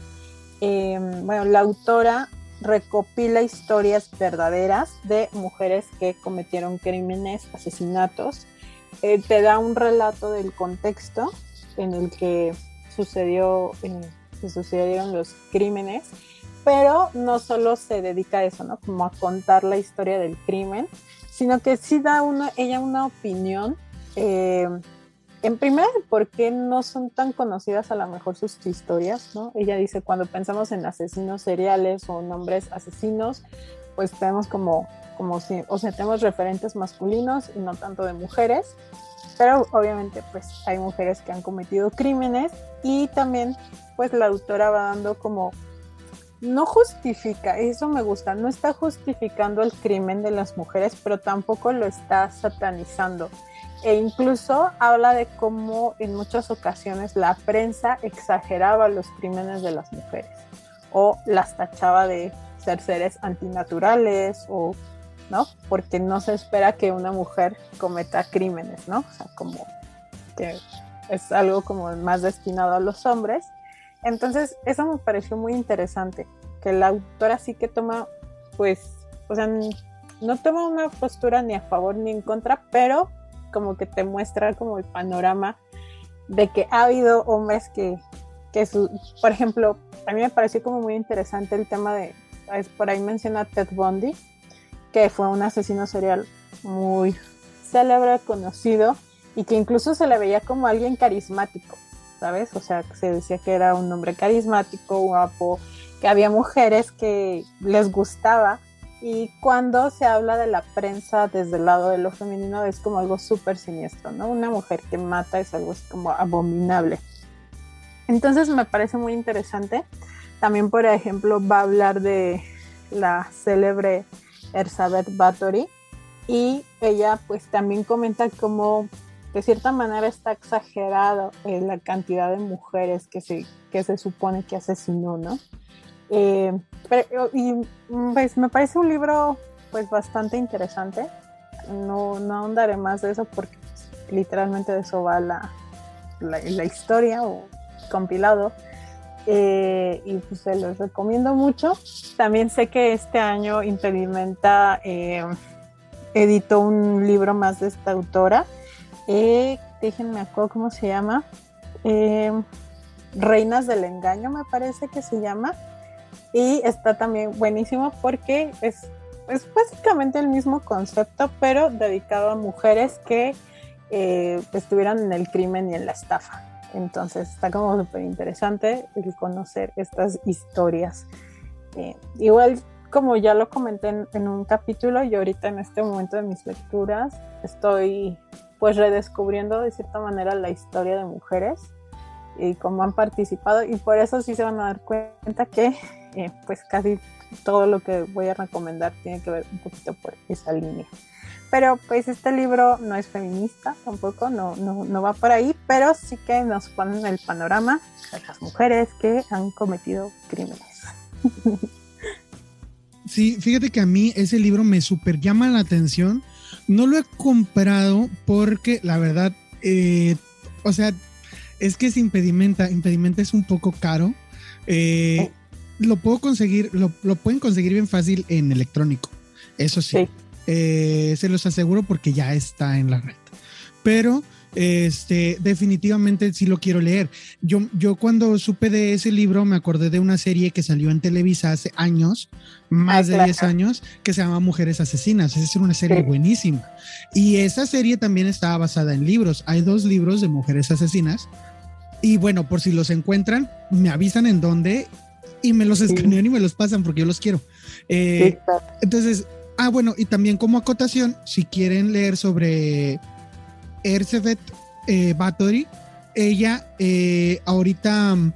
em, bueno, la autora recopila historias verdaderas de mujeres que cometieron crímenes, asesinatos, eh, te da un relato del contexto en el que sucedió, se sucedieron los crímenes pero no solo se dedica a eso, ¿no? Como a contar la historia del crimen, sino que sí da una, ella una opinión. Eh, en primer, por qué no son tan conocidas a lo mejor sus historias, ¿no? Ella dice, cuando pensamos en asesinos seriales o nombres asesinos, pues tenemos como, como si, o sea, tenemos referentes masculinos y no tanto de mujeres. Pero obviamente pues hay mujeres que han cometido crímenes y también pues la autora va dando como no justifica, eso me gusta, no está justificando el crimen de las mujeres, pero tampoco lo está satanizando. E incluso habla de cómo en muchas ocasiones la prensa exageraba los crímenes de las mujeres o las tachaba de ser seres antinaturales o, ¿no? Porque no se espera que una mujer cometa crímenes, ¿no? Como que es algo como más destinado a los hombres. Entonces, eso me pareció muy interesante, que la autora sí que toma, pues, o sea, no toma una postura ni a favor ni en contra, pero como que te muestra como el panorama de que ha habido hombres que, que su, por ejemplo, a mí me pareció como muy interesante el tema de, por ahí menciona Ted Bundy, que fue un asesino serial muy célebre, conocido, y que incluso se le veía como alguien carismático. ¿sabes? O sea, se decía que era un hombre carismático, guapo, que había mujeres que les gustaba. Y cuando se habla de la prensa desde el lado de lo femenino es como algo súper siniestro, ¿no? Una mujer que mata es algo como abominable. Entonces me parece muy interesante. También, por ejemplo, va a hablar de la célebre Elizabeth Bathory y ella pues también comenta cómo de cierta manera está exagerado la cantidad de mujeres que se, que se supone que asesinó, ¿no? Eh, y pues me parece un libro pues bastante interesante. No, no ahondaré más de eso porque pues, literalmente de eso va la, la, historia o compilado. Eh, y pues se los recomiendo mucho. También sé que este año Impedimenta editó un libro más de esta autora eh, déjenme acuerdo cómo se llama. Eh, Reinas del Engaño, me parece que se llama. Y está también buenísimo porque es, es básicamente el mismo concepto, pero dedicado a mujeres que eh, estuvieran en el crimen y en la estafa. Entonces está como súper interesante el conocer estas historias. Eh, igual como ya lo comenté en, un capítulo, yo ahorita en este momento de mis lecturas estoy pues redescubriendo de cierta manera la historia de mujeres y cómo han participado y por eso sí se van a dar cuenta que eh, pues casi todo lo que voy a recomendar tiene que ver un poquito por esa línea. Pero pues este libro no es feminista tampoco, no, no, no va por ahí, pero sí que nos ponen el panorama de las mujeres que han cometido crímenes. Sí, fíjate que a mí ese libro me super llama la atención no lo he comprado porque la verdad, eh, o sea, es que es impedimenta. Impedimenta es un poco caro. Eh, lo puedo conseguir, lo, pueden conseguir bien fácil en electrónico. Eso sí. Eh, se los aseguro porque ya está en la red. Pero este, definitivamente sí lo quiero leer. Yo, yo cuando supe de ese libro me acordé de una serie que salió en Televisa hace años, más de 10 años, que se llama Mujeres Asesinas. Es una serie buenísima. Y esa serie también estaba basada en libros. Hay dos libros de Mujeres Asesinas. Y bueno, por si los encuentran, me avisan en dónde y me los escanean y me los pasan porque yo los quiero. Eh, entonces, ah, bueno, y también como acotación, si quieren leer sobre Erzebet eh, Bathory, ella eh, ahorita, mm,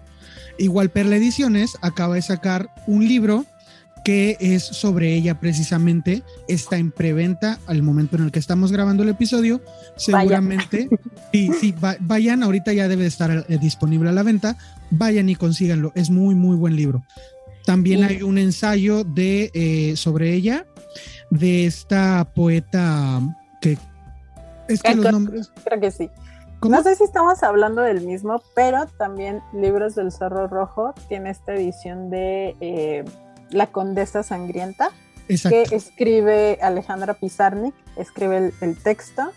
igual Perla Ediciones, acaba de sacar un libro que es sobre ella precisamente, está en preventa al momento en el que estamos grabando el episodio, seguramente, y sí, vayan, ahorita ya debe estar eh, disponible a la venta, vayan y consíganlo, es muy, muy buen libro. También hay un ensayo de, sobre ella, de esta poeta que es que los nombres. Creo que sí. No sé si estamos hablando del mismo, pero también Libros del Zorro Rojo tiene esta edición de eh, La Condesa Sangrienta, que escribe Alejandra Pizarnik, escribe el, texto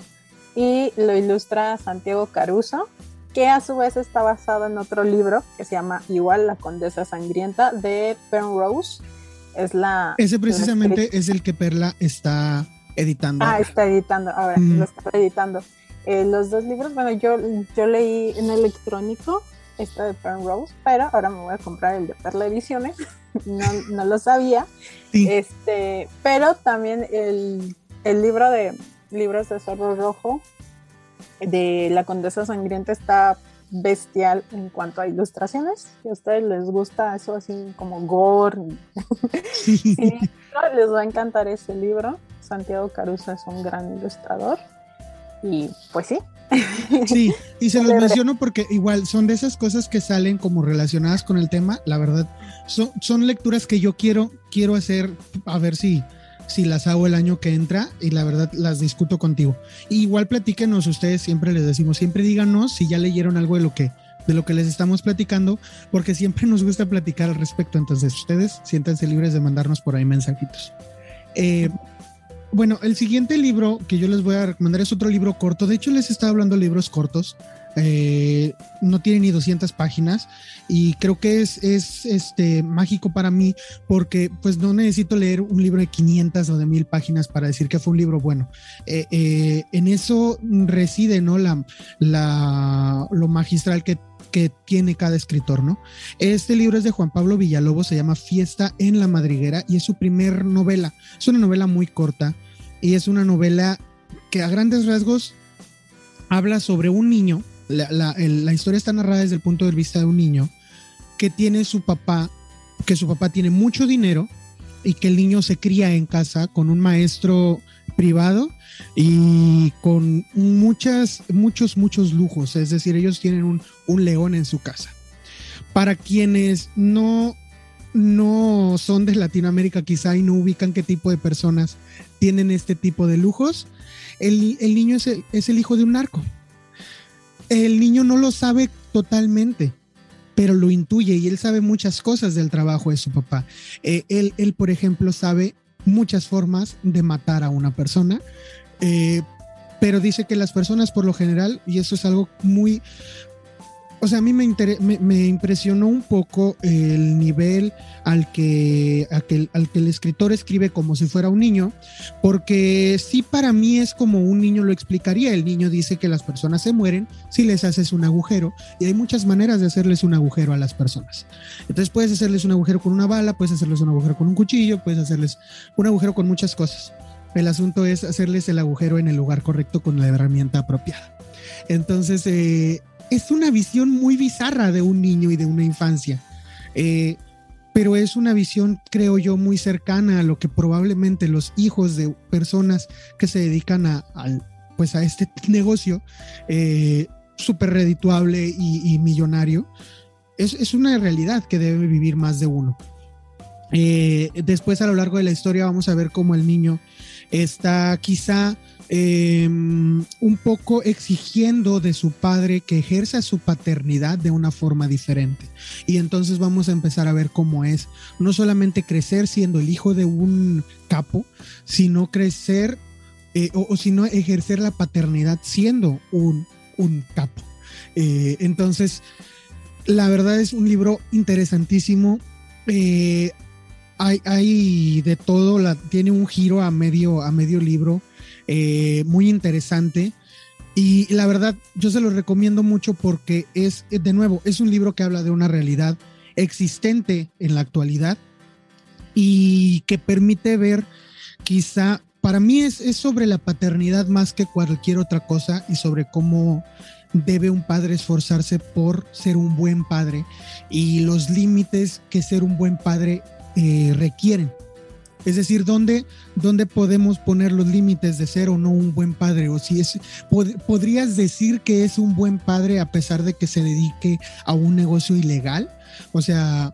y lo ilustra Santiago Caruso, que a su vez está basado en otro libro que se llama igual La Condesa Sangrienta de Penrose. Es la. Ese precisamente es el que Perla está editando. Ah, está editando, ahora lo está editando. Eh, los dos libros, bueno, yo, yo leí en electrónico este de Rose, pero ahora me voy a comprar el de Perla Ediciones, no, no lo sabía. Este, pero también el, el, libro de libros de Zorro Rojo de La Condesa Sangrienta está bestial en cuanto a ilustraciones. Si a ustedes les gusta eso así como gore, les va a encantar ese libro. Santiago Caruso es un gran ilustrador. Y pues sí. Sí, y se los menciono porque igual son de esas cosas que salen como relacionadas con el tema. La verdad, son, son lecturas que yo quiero, quiero hacer, a ver si, si las hago el año que entra y la verdad las discuto contigo. igual platíquenos, ustedes siempre les decimos, siempre díganos si ya leyeron algo de lo que de lo que les estamos platicando, porque siempre nos gusta platicar al respecto. Entonces, ustedes siéntanse libres de mandarnos por ahí mensajitos. Eh, bueno, el siguiente libro que yo les voy a recomendar es otro libro corto. De hecho, les estaba hablando de libros cortos. Eh, no tiene ni 200 páginas y creo que es, es este, mágico para mí porque pues no necesito leer un libro de 500 o de 1000 páginas para decir que fue un libro bueno. Eh, eh, en eso reside ¿no? la, la, lo magistral que que tiene cada escritor, ¿no? Este libro es de Juan Pablo Villalobos, se llama Fiesta en la Madriguera y es su primer novela. Es una novela muy corta y es una novela que a grandes rasgos habla sobre un niño la, historia está narrada desde el punto de vista de un niño que tiene su papá, que su papá tiene mucho dinero y que el niño se cría en casa con un maestro privado y con muchas, muchos, muchos lujos. Es decir, ellos tienen un, un león en su casa. Para quienes no, no son de Latinoamérica quizá y no ubican qué tipo de personas tienen este tipo de lujos, el, el niño es el, es el hijo de un narco el niño no lo sabe totalmente, pero lo intuye y él sabe muchas cosas del trabajo de su papá. Eh, él, él, por ejemplo, sabe muchas formas de matar a una persona, eh, pero dice que las personas por lo general, y eso es algo muy, o sea, a mí me, me, impresionó un poco el nivel al que, al que el escritor escribe como si fuera un niño, porque sí para mí es como un niño lo explicaría. El niño dice que las personas se mueren si les haces un agujero, y hay muchas maneras de hacerles un agujero a las personas. Entonces puedes hacerles un agujero con una bala, puedes hacerles un agujero con un cuchillo, puedes hacerles un agujero con muchas cosas. El asunto es hacerles el agujero en el lugar correcto con la herramienta apropiada. Entonces, eh, es una visión muy bizarra de un niño y de una infancia. Eh, pero es una visión, creo yo, muy cercana a lo que probablemente los hijos de personas que se dedican a, pues a este negocio eh, súper redituable y, millonario, es, una realidad que debe vivir más de uno. Eh, después a lo largo de la historia vamos a ver cómo el niño está quizá Em, un poco exigiendo de su padre que ejerza su paternidad de una forma diferente. Y entonces vamos a empezar a ver cómo es no solamente crecer siendo el hijo de un capo, sino crecer eh, o, sino ejercer la paternidad siendo un, un capo. Eh, entonces, la verdad es un libro interesantísimo. Eh, hay, hay, de todo, la, tiene un giro a medio, a medio libro. Eh, muy interesante. Y la verdad, yo se lo recomiendo mucho porque es, de nuevo, es un libro que habla de una realidad existente en la actualidad y que permite ver quizá, para mí es, es sobre la paternidad más que cualquier otra cosa y sobre cómo debe un padre esforzarse por ser un buen padre y los límites que ser un buen padre eh, requieren. Es decir, ¿dónde, dónde podemos poner los límites de ser o no un buen padre? O si es, podrías decir que es un buen padre a pesar de que se dedique a un negocio ilegal. O sea,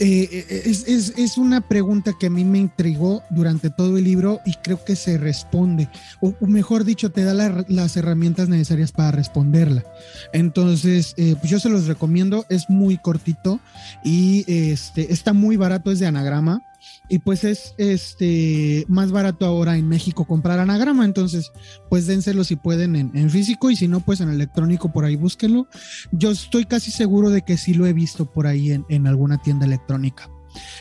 eh, eh, es, una pregunta que a mí me intrigó durante todo el libro y creo que se responde, o, mejor dicho, te da las herramientas necesarias para responderla. Entonces, eh, pues yo se los recomiendo, es muy cortito y este, está muy barato, es de anagrama y pues es este más barato ahora en México comprar anagrama, entonces pues dénselo si pueden en, físico y si no pues en electrónico por ahí búsquenlo. Yo estoy casi seguro de que sí lo he visto por ahí en, alguna tienda electrónica.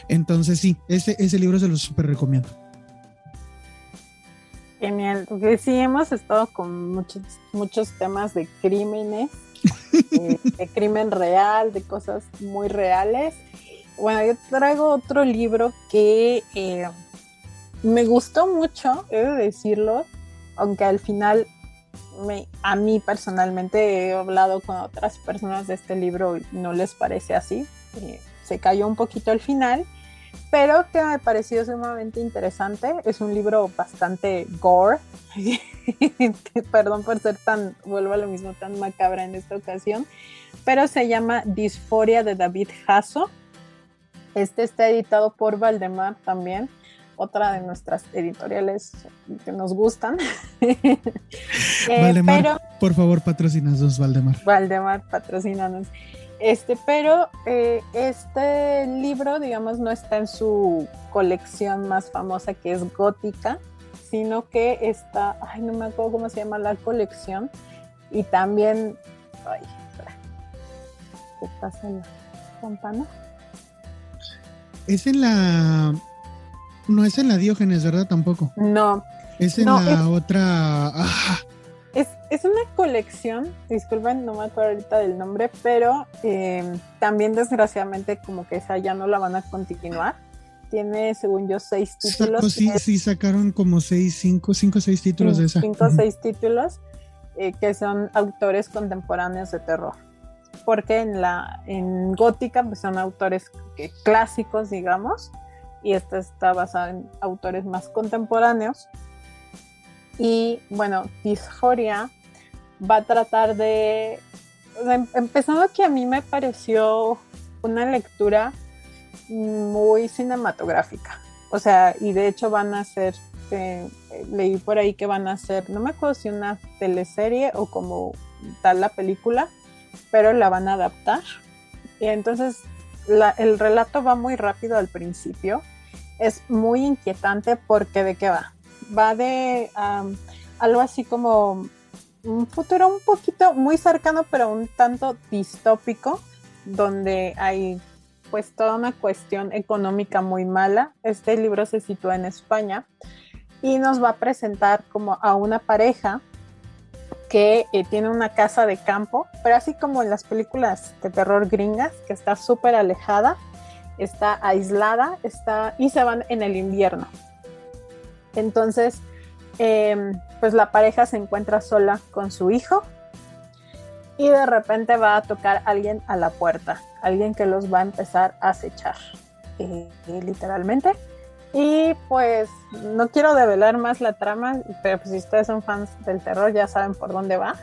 Entonces sí, ese, ese libro se lo súper recomiendo. Genial, porque sí hemos estado con muchos, muchos temas de crímenes, de crimen real, de cosas muy reales bueno, yo traigo otro libro que eh, me gustó mucho, he de decirlo, aunque al final a mí personalmente he hablado con otras personas de este libro y no les parece así. Eh, se cayó un poquito al final, pero que me pareció sumamente interesante. Es un libro bastante gore. Perdón por ser tan, vuelvo a lo mismo, tan macabra en esta ocasión, pero se llama Disforia de David Hasso. Este está editado por Valdemar también otra de nuestras editoriales que nos gustan. Eh, Valdemar, por favor, patrocinanos, Valdemar. Valdemar, patrocinanos. Este, pero eh, este libro, digamos, no está en su colección más famosa que es gótica, sino que está, ay, no me acuerdo cómo se llama la colección, y también, ay, ¿qué pasa en la campana? Es en la no es en la Diógenes, ¿verdad? Tampoco. No. Es en la otra. Ah. Es, una colección, disculpen, no me acuerdo ahorita del nombre, pero em, también desgraciadamente como que esa ya no la van a continuar. Tiene, según yo, seis títulos. sí, sí, sacaron como seis, cinco, cinco, seis títulos de esa. Cinco, o seis títulos eh, que son autores contemporáneos de terror. Porque en la en gótica pues son autores clásicos, digamos, y esta está basada en autores más contemporáneos. Y bueno, Dysphoria va a tratar de, em, empezando que a mí me pareció una lectura muy cinematográfica. O sea, y de hecho van a ser, eh, leí por ahí que van a ser, no me acuerdo si una teleserie o como tal la película, pero la van a adaptar. Y entonces el relato va muy rápido al principio es muy inquietante porque de qué va. Va de algo así como un futuro un poquito muy cercano, pero un tanto distópico, donde hay pues toda una cuestión económica muy mala. Este libro se sitúa en España y nos va a presentar como a una pareja que eh, tiene una casa de campo, pero así como en las películas de terror gringas, que está súper alejada está aislada está, y se van en el invierno. Entonces, em, pues la pareja se encuentra sola con su hijo y de repente va a tocar alguien a la puerta, alguien que los va a empezar a acechar, eh, literalmente. Y pues no quiero develar más la trama, pero pues si ustedes son fans del terror ya saben por dónde va.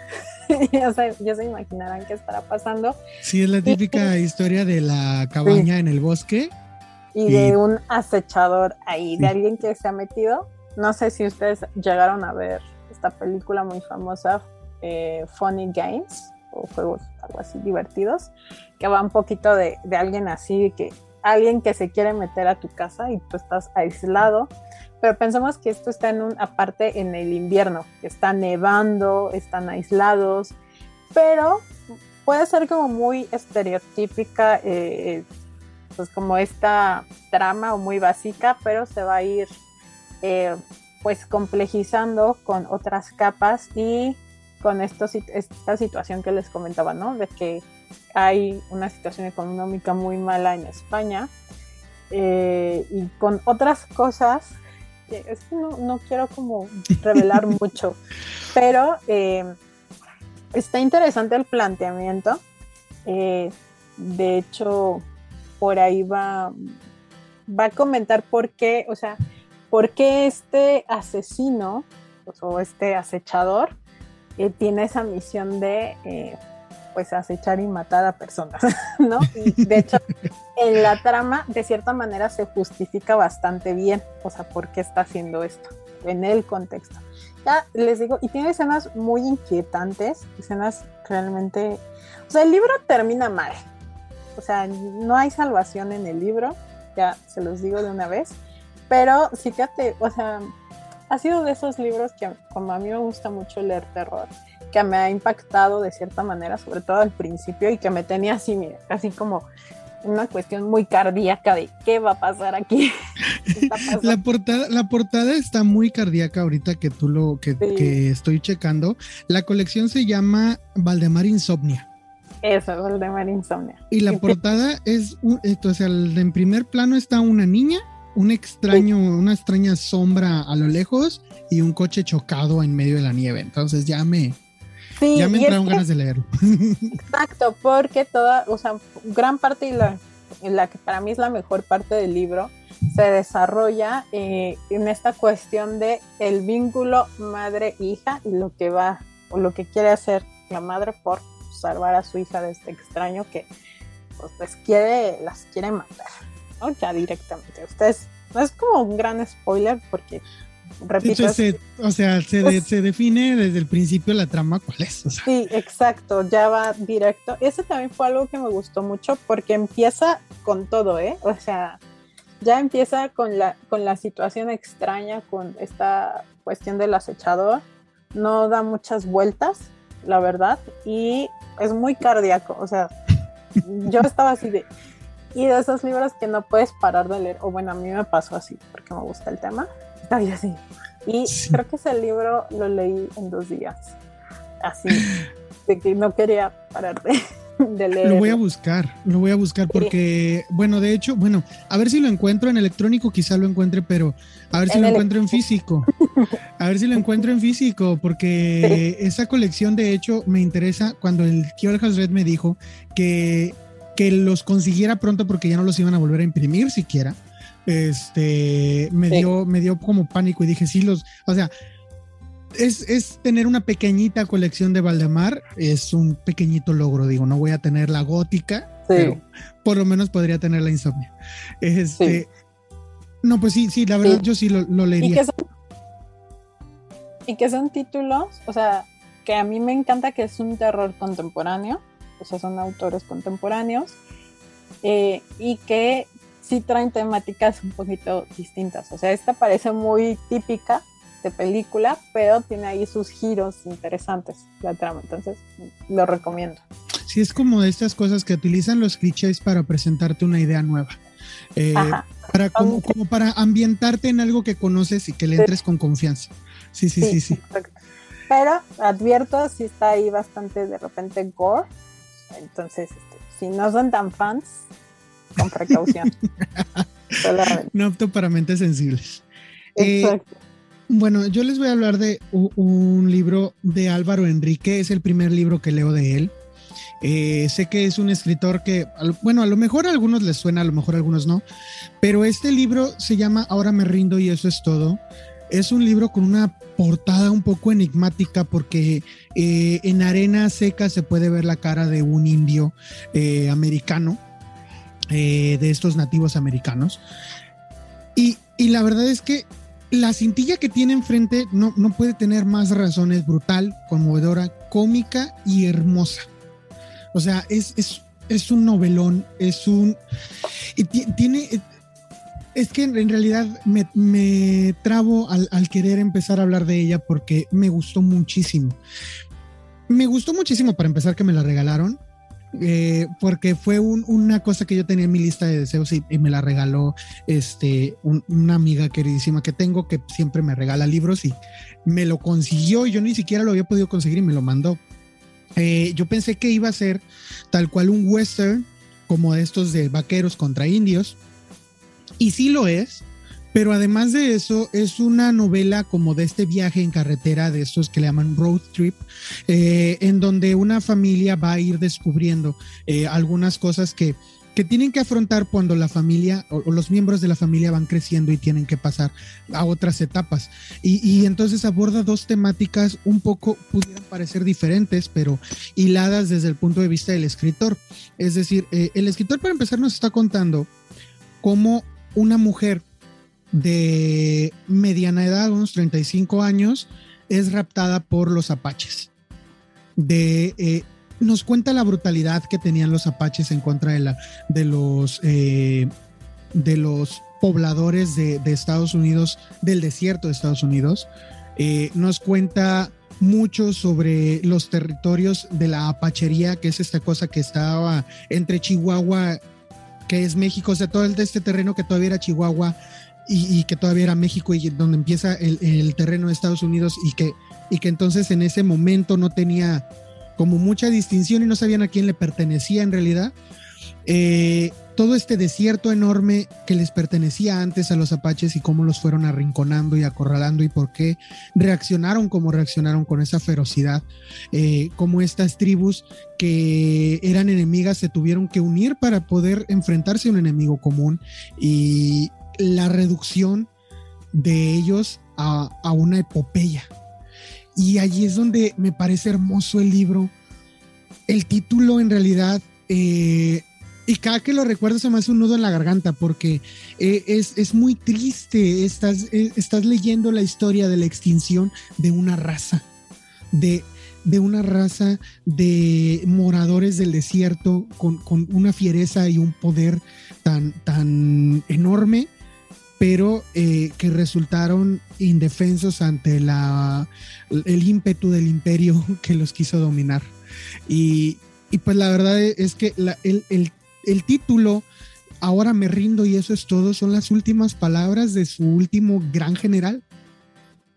ya, se, imaginarán qué estará pasando. Sí, es la típica historia de la cabaña en el bosque. Y, de un acechador ahí, de alguien que se ha metido. No sé si ustedes llegaron a ver esta película muy famosa, eh, Funny Games, o juegos algo así divertidos, que va un poquito de, de alguien así que alguien que se quiere meter a tu casa y tú estás aislado. Pero pensamos que esto está en un, aparte en el invierno, está nevando, están aislados, pero puede ser como muy estereotípica, eh, pues como esta trama o muy básica, pero se va a ir eh, pues complejizando con otras capas y con esto, esta situación que les comentaba, ¿no? De que hay una situación económica muy mala en España eh, y con otras cosas, es que no, quiero como revelar mucho, pero eh, está interesante el planteamiento. Eh, de hecho, por ahí va, va a comentar por qué, o sea, por qué este asesino o este acechador tiene esa misión de pues acechar y matar a personas, ¿no? Y de hecho, en la trama, de cierta manera, se justifica bastante bien, o sea, por qué está haciendo esto, en el contexto. Ya les digo, y tiene escenas muy inquietantes, escenas realmente, o sea, el libro termina mal, o sea, no hay salvación en el libro, ya se los digo de una vez, pero fíjate, o sea, ha sido de esos libros que como a mí me gusta mucho leer terror, que me ha impactado de cierta manera, sobre todo al principio, y que me tenía así, así como una cuestión muy cardíaca de qué va a pasar aquí. la, portada, la portada está muy cardíaca ahorita que tú lo que, que, estoy checando. La colección se llama Valdemar Insomnia. Eso, Valdemar Insomnia. Y la portada es, un, sea, en primer plano está una niña un extraño, una extraña sombra a lo lejos y un coche chocado en medio de la nieve. Entonces ya me, ya me entraron ganas de leerlo. Exacto, porque toda, o sea, gran parte y la, la que para mí es la mejor parte del libro se desarrolla eh, en esta cuestión de el vínculo madre-hija y lo que va o lo que quiere hacer la madre por salvar a su hija de este extraño que pues, quiere, las quiere matar, ¿no? Ya directamente. Ustedes, no es como un gran spoiler porque repito. o sea, se, se, define desde el principio la trama cuál es. Sí, exacto, ya va directo. Ese también fue algo que me gustó mucho porque empieza con todo, ¿eh? O sea, ya empieza con la, con la situación extraña, con esta cuestión del acechador. No da muchas vueltas, la verdad, y es muy cardíaco. O sea, yo estaba así de. Y de esos libros que no puedes parar de leer, o bueno, a mí me pasó así, porque me gusta el tema. Estaba así. Y creo que ese libro lo leí en dos días. Así, de que no quería parar de, lo voy a buscar, lo voy a buscar porque, bueno, de hecho, bueno, a ver si lo encuentro en electrónico, quizá lo encuentre, pero a ver si lo encuentro en físico. A ver si lo encuentro en físico, porque esa colección, de hecho, me interesa cuando el Kioras Red me dijo que, que los consiguiera pronto porque ya no los iban a volver a imprimir siquiera. Este me dio, me dio como pánico y dije, sí, los, o sea, es, tener una pequeñita colección de Valdemar, es un pequeñito logro, digo, no voy a tener la gótica, pero por lo menos podría tener la insomnia. Este, No, pues sí, sí, la verdad yo sí lo, leería. ¿Y que, son, títulos, o sea, que a mí me encanta que es un terror contemporáneo, o sea, son autores contemporáneos, eh, y que sí traen temáticas un poquito distintas. O sea, esta parece muy típica de película, pero tiene ahí sus giros interesantes la trama, entonces lo recomiendo. Sí, es como de estas cosas que utilizan los clichés para presentarte una idea nueva. Eh, para como, para ambientarte en algo que conoces y que le entres con confianza. Sí, sí, sí, sí. Pero advierto, si está ahí bastante de repente gore. Entonces, este, si no son tan fans, con precaución. no apto para mentes sensibles. Eh, Exacto. Bueno, yo les voy a hablar de un libro de Álvaro Enrique, es el primer libro que leo de él. Eh, sé que es un escritor que, bueno, a lo mejor a algunos les suena, a lo mejor a algunos no, pero este libro se llama Ahora me rindo y eso es todo. Es un libro con una portada un poco enigmática porque eh, en arena seca se puede ver la cara de un indio eh, americano, de estos nativos americanos. Y, y la verdad es que la cintilla que tiene enfrente no, no puede tener más razones, brutal, conmovedora, cómica y hermosa. O sea, es, es, un novelón, es un... Y tiene... Es que en realidad me, me trabo al, al, querer empezar a hablar de ella porque me gustó muchísimo. Me gustó muchísimo para empezar que me la regalaron. Eh, porque fue una cosa que yo tenía en mi lista de deseos y, me la regaló este, una amiga queridísima que tengo que siempre me regala libros y me lo consiguió y yo ni siquiera lo había podido conseguir y me lo mandó. Eh, yo pensé que iba a ser tal cual un western como estos de vaqueros contra indios y sí lo es, pero además de eso, es una novela como de este viaje en carretera, de estos que le llaman road trip, eh, en donde una familia va a ir descubriendo eh, algunas cosas que, que tienen que afrontar cuando la familia o, los miembros de la familia van creciendo y tienen que pasar a otras etapas. Y, entonces aborda dos temáticas un poco, pudieran parecer diferentes, pero hiladas desde el punto de vista del escritor. Es decir, eh, el escritor para empezar nos está contando cómo una mujer de mediana edad, unos 35 años, es raptada por los apaches. De, eh, nos cuenta la brutalidad que tenían los apaches en contra de, la, de, los, eh, de los pobladores de, Estados Unidos, del desierto de Estados Unidos. Eh, nos cuenta mucho sobre los territorios de la apachería, que es esta cosa que estaba entre Chihuahua, que es México, o sea, todo este terreno que todavía era Chihuahua, y, que todavía era México y donde empieza el, terreno de Estados Unidos y que, y que entonces en ese momento no tenía como mucha distinción y no sabían a quién le pertenecía en realidad. eh, todo este desierto enorme que les pertenecía antes a los apaches y cómo los fueron arrinconando y acorralando y por qué reaccionaron como reaccionaron con esa ferocidad, eh, como estas tribus que eran enemigas se tuvieron que unir para poder enfrentarse a un enemigo común y la reducción de ellos a, a una epopeya. Y allí es donde me parece hermoso el libro. El título en realidad eh, y cada que lo recuerdo se me hace un nudo en la garganta porque eh, es, muy triste. Estás, eh, estás leyendo la historia de la extinción de una raza, de, de una raza de moradores del desierto con, una fiereza y un poder tan, tan enorme, pero eh, que resultaron indefensos ante la, el ímpetu del imperio que los quiso dominar. Y, pues la verdad es que el, el, el título, ahora me rindo y eso es todo, son las últimas palabras de su último gran general.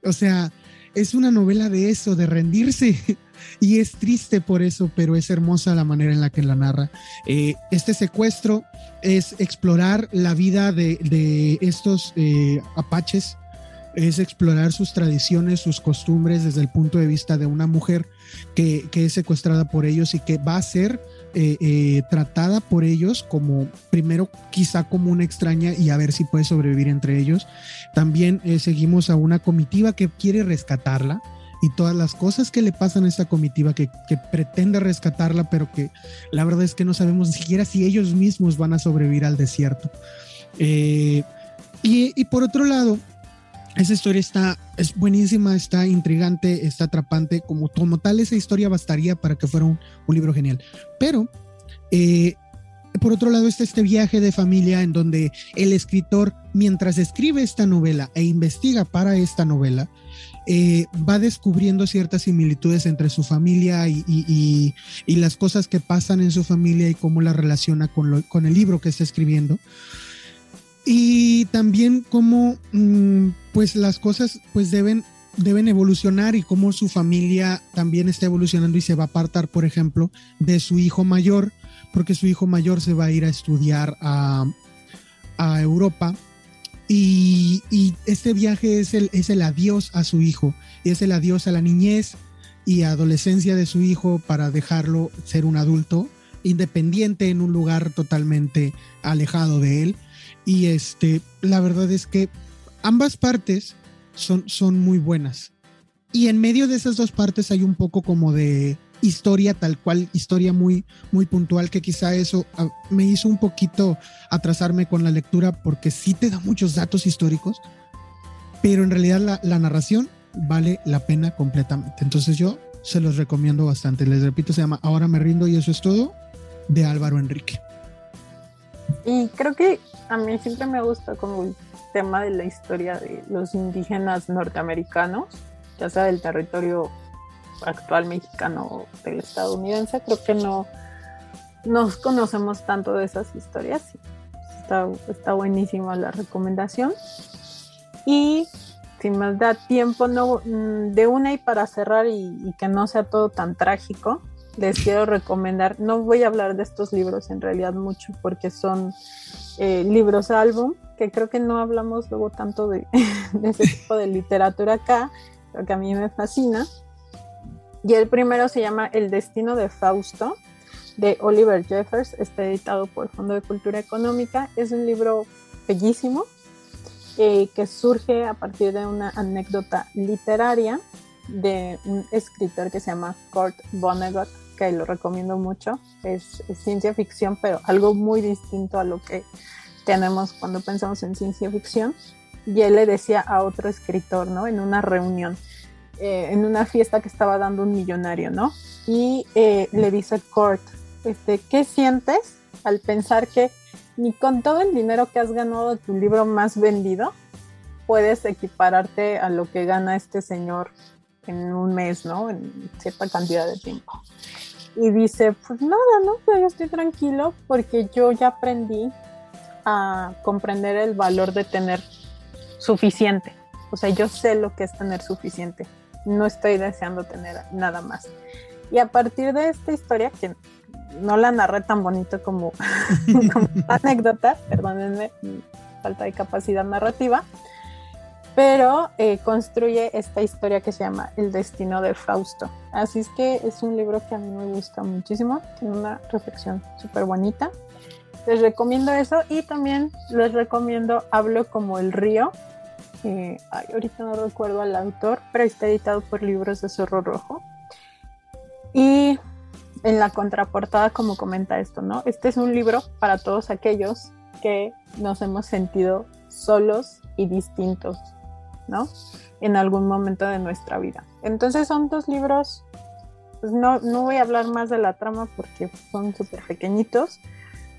O sea, es una novela de eso, de rendirse. Y es triste por eso, pero es hermosa la manera en la que la narra. Eh, este secuestro es explorar la vida de, estos eh, apaches, es explorar sus tradiciones, sus costumbres desde el punto de vista de una mujer que, es secuestrada por ellos y que va a ser eh, tratada por ellos como primero quizá como una extraña y a ver si puede sobrevivir entre ellos. También seguimos a una comitiva que quiere rescatarla y todas las cosas que le pasan a esta comitiva que, pretende rescatarla, pero que la verdad es que no sabemos ni siquiera si ellos mismos van a sobrevivir al desierto. y, y, por otro lado, esa historia está, es buenísima, está intrigante, está atrapante. Como, como tal, esa historia bastaría para que fuera un, libro genial. Pero, eh, por otro lado, está este viaje de familia en donde el escritor, mientras escribe esta novela e investiga para esta novela, eh, va descubriendo ciertas similitudes entre su familia y, las cosas que pasan en su familia y cómo la relaciona con, el libro que está escribiendo y también cómo mm, pues las cosas pues deben deben evolucionar y cómo su familia también está evolucionando y se va a apartar, por ejemplo, de su hijo mayor, porque su hijo mayor se va a ir a estudiar a, Europa. Y, este viaje es el, es el adiós a su hijo, es el adiós a la niñez y adolescencia de su hijo para dejarlo ser un adulto independiente en un lugar totalmente alejado de él. Y este, la verdad es que ambas partes son, son muy buenas. Y en medio de esas dos partes hay un poco como de historia tal cual, historia muy, muy puntual, que quizá eso ah, me hizo un poquito atrasarme con la lectura porque sí te da muchos datos históricos, pero en realidad la, la narración vale la pena completamente. Entonces yo se los recomiendo bastante. Les repito, se llama Ahora me rindo y eso es todo, de Álvaro Enrique. Y creo que a mí siempre me gusta como el tema de la historia de los indígenas norteamericanos, ya sea del territorio actual mexicano del estadounidense. Creo que no nos conocemos tanto de esas historias. Está, está buenísima la recomendación. Y si me da tiempo no, mm, de una y para cerrar y que no sea todo tan trágico, les quiero recomendar, no voy a hablar de estos libros en realidad mucho porque son eh, libros álbum, que creo que no hablamos luego tanto de, ese tipo de literatura acá, pero que a mí me fascina. Y el primero se llama El destino de Fausto, de Oliver Jeffers, está editado por Fondo de Cultura Económica. Es un libro bellísimo eh, que surge a partir de una anécdota literaria de un escritor que se llama Kurt Vonnegut, que lo recomiendo mucho. Es, ciencia ficción, pero algo muy distinto a lo que tenemos cuando pensamos en ciencia ficción. Y él le decía a otro escritor, ¿no? En una reunión, eh, en una fiesta que estaba dando un millonario, ¿no? Y eh, le dice Kurt, este, ¿qué sientes al pensar que ni con todo el dinero que has ganado de tu libro más vendido puedes equipararte a lo que gana este señor en un mes, ¿no? En cierta cantidad de tiempo y dice, pues nada, ¿no? yo estoy tranquilo porque yo ya aprendí a comprender el valor de tener suficiente. O sea, yo sé lo que es tener suficiente. No estoy deseando tener nada más. Y a partir de esta historia, que no la narré tan bonito como, anécdota, perdónenme, falta de capacidad narrativa, pero eh, construye esta historia que se llama El destino de Fausto. Así es que es un libro que a mí me gusta muchísimo, tiene una reflexión súper bonita. Les recomiendo eso y también les recomiendo Hablo como el río. Ahorita no recuerdo al autor, pero está editado por Libros de Zorro Rojo. Y en la contraportada, como comenta esto, ¿no? Este es un libro para todos aquellos que nos hemos sentido solos y distintos ¿no? En algún momento de nuestra vida. Entonces son dos libros, pues no, no voy a hablar más de la trama porque son súper pequeñitos,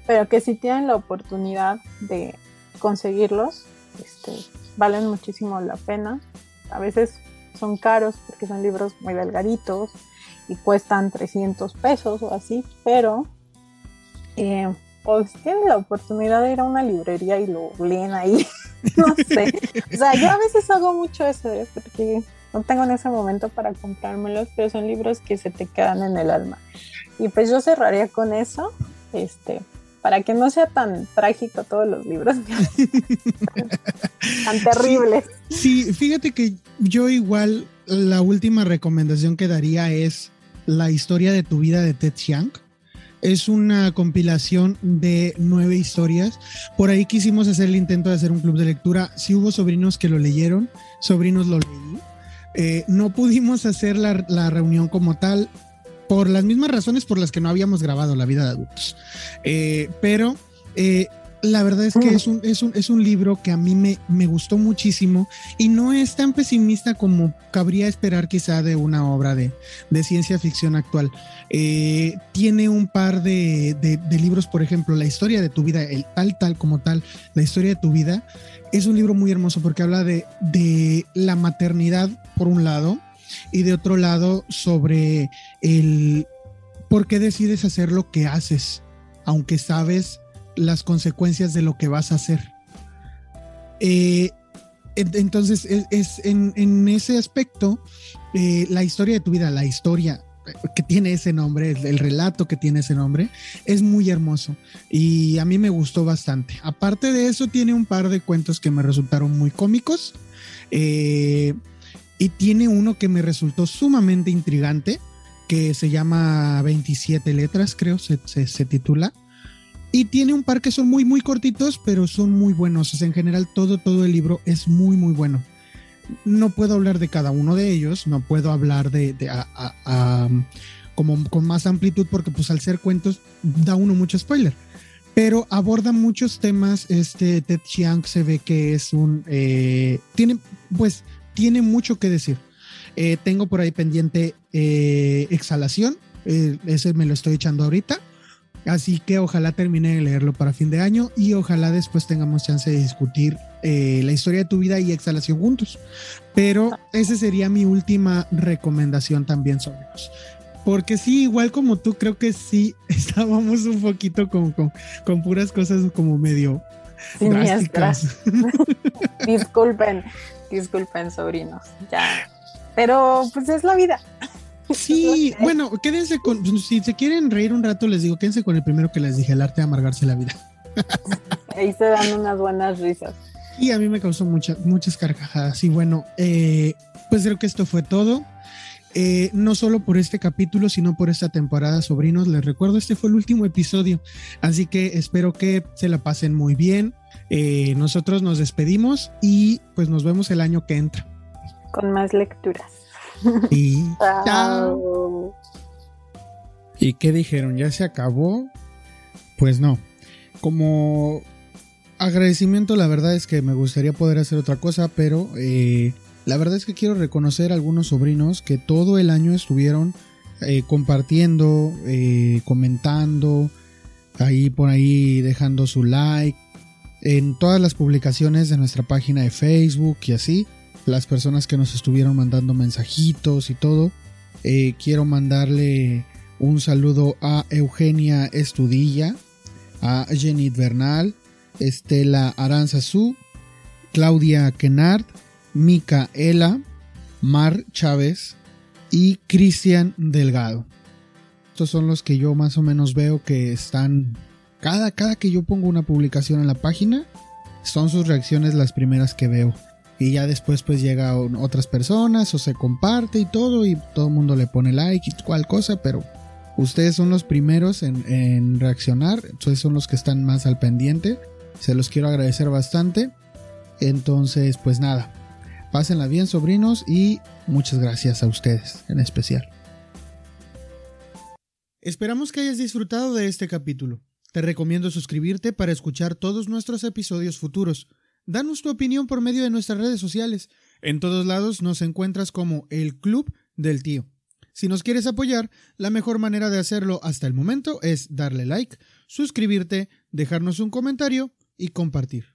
pero que si tienen la oportunidad de conseguirlos, este, valen muchísimo la pena. A veces son caros porque son libros muy delgaditos y cuestan 300 pesos o así, pero eh, si tienen la oportunidad de ir a una librería y lo leen ahí, no sé. O sea, yo a veces hago mucho eso, ¿eh? porque no tengo en ese momento para comprármelos, pero son libros que se te quedan en el alma. Y pues yo cerraría con eso, este, para que no sea tan trágico todos los libros, tan terribles. sí, fíjate que yo igual la última recomendación que daría es la historia de tu vida de Ted Chiang es una compilación de nueve historias. Por ahí quisimos hacer el intento de hacer un club de lectura. Sí hubo sobrinos que lo leyeron, sobrinos lo leí. Eh, no pudimos hacer la, reunión como tal por las mismas razones por las que no habíamos grabado La vida de adultos. Eh, pero eh, la verdad es que mm. es un, es un, es un libro que a mí me, me, gustó muchísimo y no es tan pesimista como cabría esperar quizá de una obra de, de ciencia ficción actual. Eh, tiene un par de, de, libros, por ejemplo, La historia de tu vida, el tal, tal como tal, La historia de tu vida, es un libro muy hermoso porque habla de, de la maternidad, por un lado, y de otro lado sobre el por qué decides hacer lo que haces, aunque sabes las consecuencias de lo que vas a hacer. Eh, entonces, es, en, ese aspecto, eh, la historia de tu vida, la historia que tiene ese nombre, el, relato que tiene ese nombre, es muy hermoso y a mí me gustó bastante. Aparte de eso, tiene un par de cuentos que me resultaron muy cómicos eh, y tiene uno que me resultó sumamente intrigante que se llama 27 letras, creo, se, se titula. Y tiene un par que son muy, muy cortitos, pero son muy buenos. O en general, todo, todo el libro es muy, muy bueno. No puedo hablar de cada uno de ellos, no puedo hablar de, como con más amplitud, porque pues al ser cuentos da uno mucho spoiler. Pero aborda muchos temas. Este Ted Chiang se ve que es un. Eh, tiene, pues, tiene mucho que decir. Eh, tengo por ahí pendiente eh, Exhalación. ese me lo estoy echando ahorita Así que ojalá termine de leerlo para fin de año y ojalá después tengamos chance de discutir eh, la historia de tu vida y exhalación juntos. Pero esa sería mi última recomendación también sobre los. Porque sí, igual como tú, creo que sí estábamos un poquito con, con, puras cosas como medio drásticas. disculpen, disculpen, sobrinos. Ya. Pero pues es la vida. Sí, bueno, quédense con, si se quieren reír un rato, les digo, quédense con el primero que les dije, el arte de amargarse la vida. Ahí se dan unas buenas risas. Y a mí me causó muchas, muchas carcajadas. Y bueno, eh, pues creo que esto fue todo. Eh, no solo por este capítulo, sino por esta temporada, sobrinos. Les recuerdo, este fue el último episodio, así que espero que se la pasen muy bien. Eh, nosotros nos despedimos y pues nos vemos el año que entra. Con más lecturas. Y chao. ¿Y qué dijeron? ¿Ya se acabó? Pues no. Como agradecimiento, la verdad es que me gustaría poder hacer otra cosa, pero eh, la verdad es que quiero reconocer a algunos sobrinos que todo el año estuvieron eh, compartiendo, eh, comentando, ahí por ahí dejando su like en todas las publicaciones de nuestra página de Facebook y así las personas que nos estuvieron mandando mensajitos y todo. Eh, quiero mandarle un saludo a Eugenia Estudilla, a Jenny Bernal, Estela Aranzazú, Claudia Kenard, Micaela, Mar Chávez y Cristian Delgado. estos son los que yo más o menos veo que están. Cada, cada que yo pongo una publicación en la página, son sus reacciones las primeras que veo. Y ya después pues llega otras personas o se comparte y todo y todo el mundo le pone like y cual cosa, pero ustedes son los primeros en, en reaccionar, ustedes son los que están más al pendiente. Se los quiero agradecer bastante. Entonces pues nada, pásenla bien sobrinos y muchas gracias a ustedes en especial. Esperamos que hayas disfrutado de este capítulo. Te recomiendo suscribirte para escuchar todos nuestros episodios futuros. Danos tu opinión por medio de nuestras redes sociales. En todos lados nos encuentras como el Club del Tío. Si nos quieres apoyar, la mejor manera de hacerlo hasta el momento es darle like, suscribirte, dejarnos un comentario y compartir.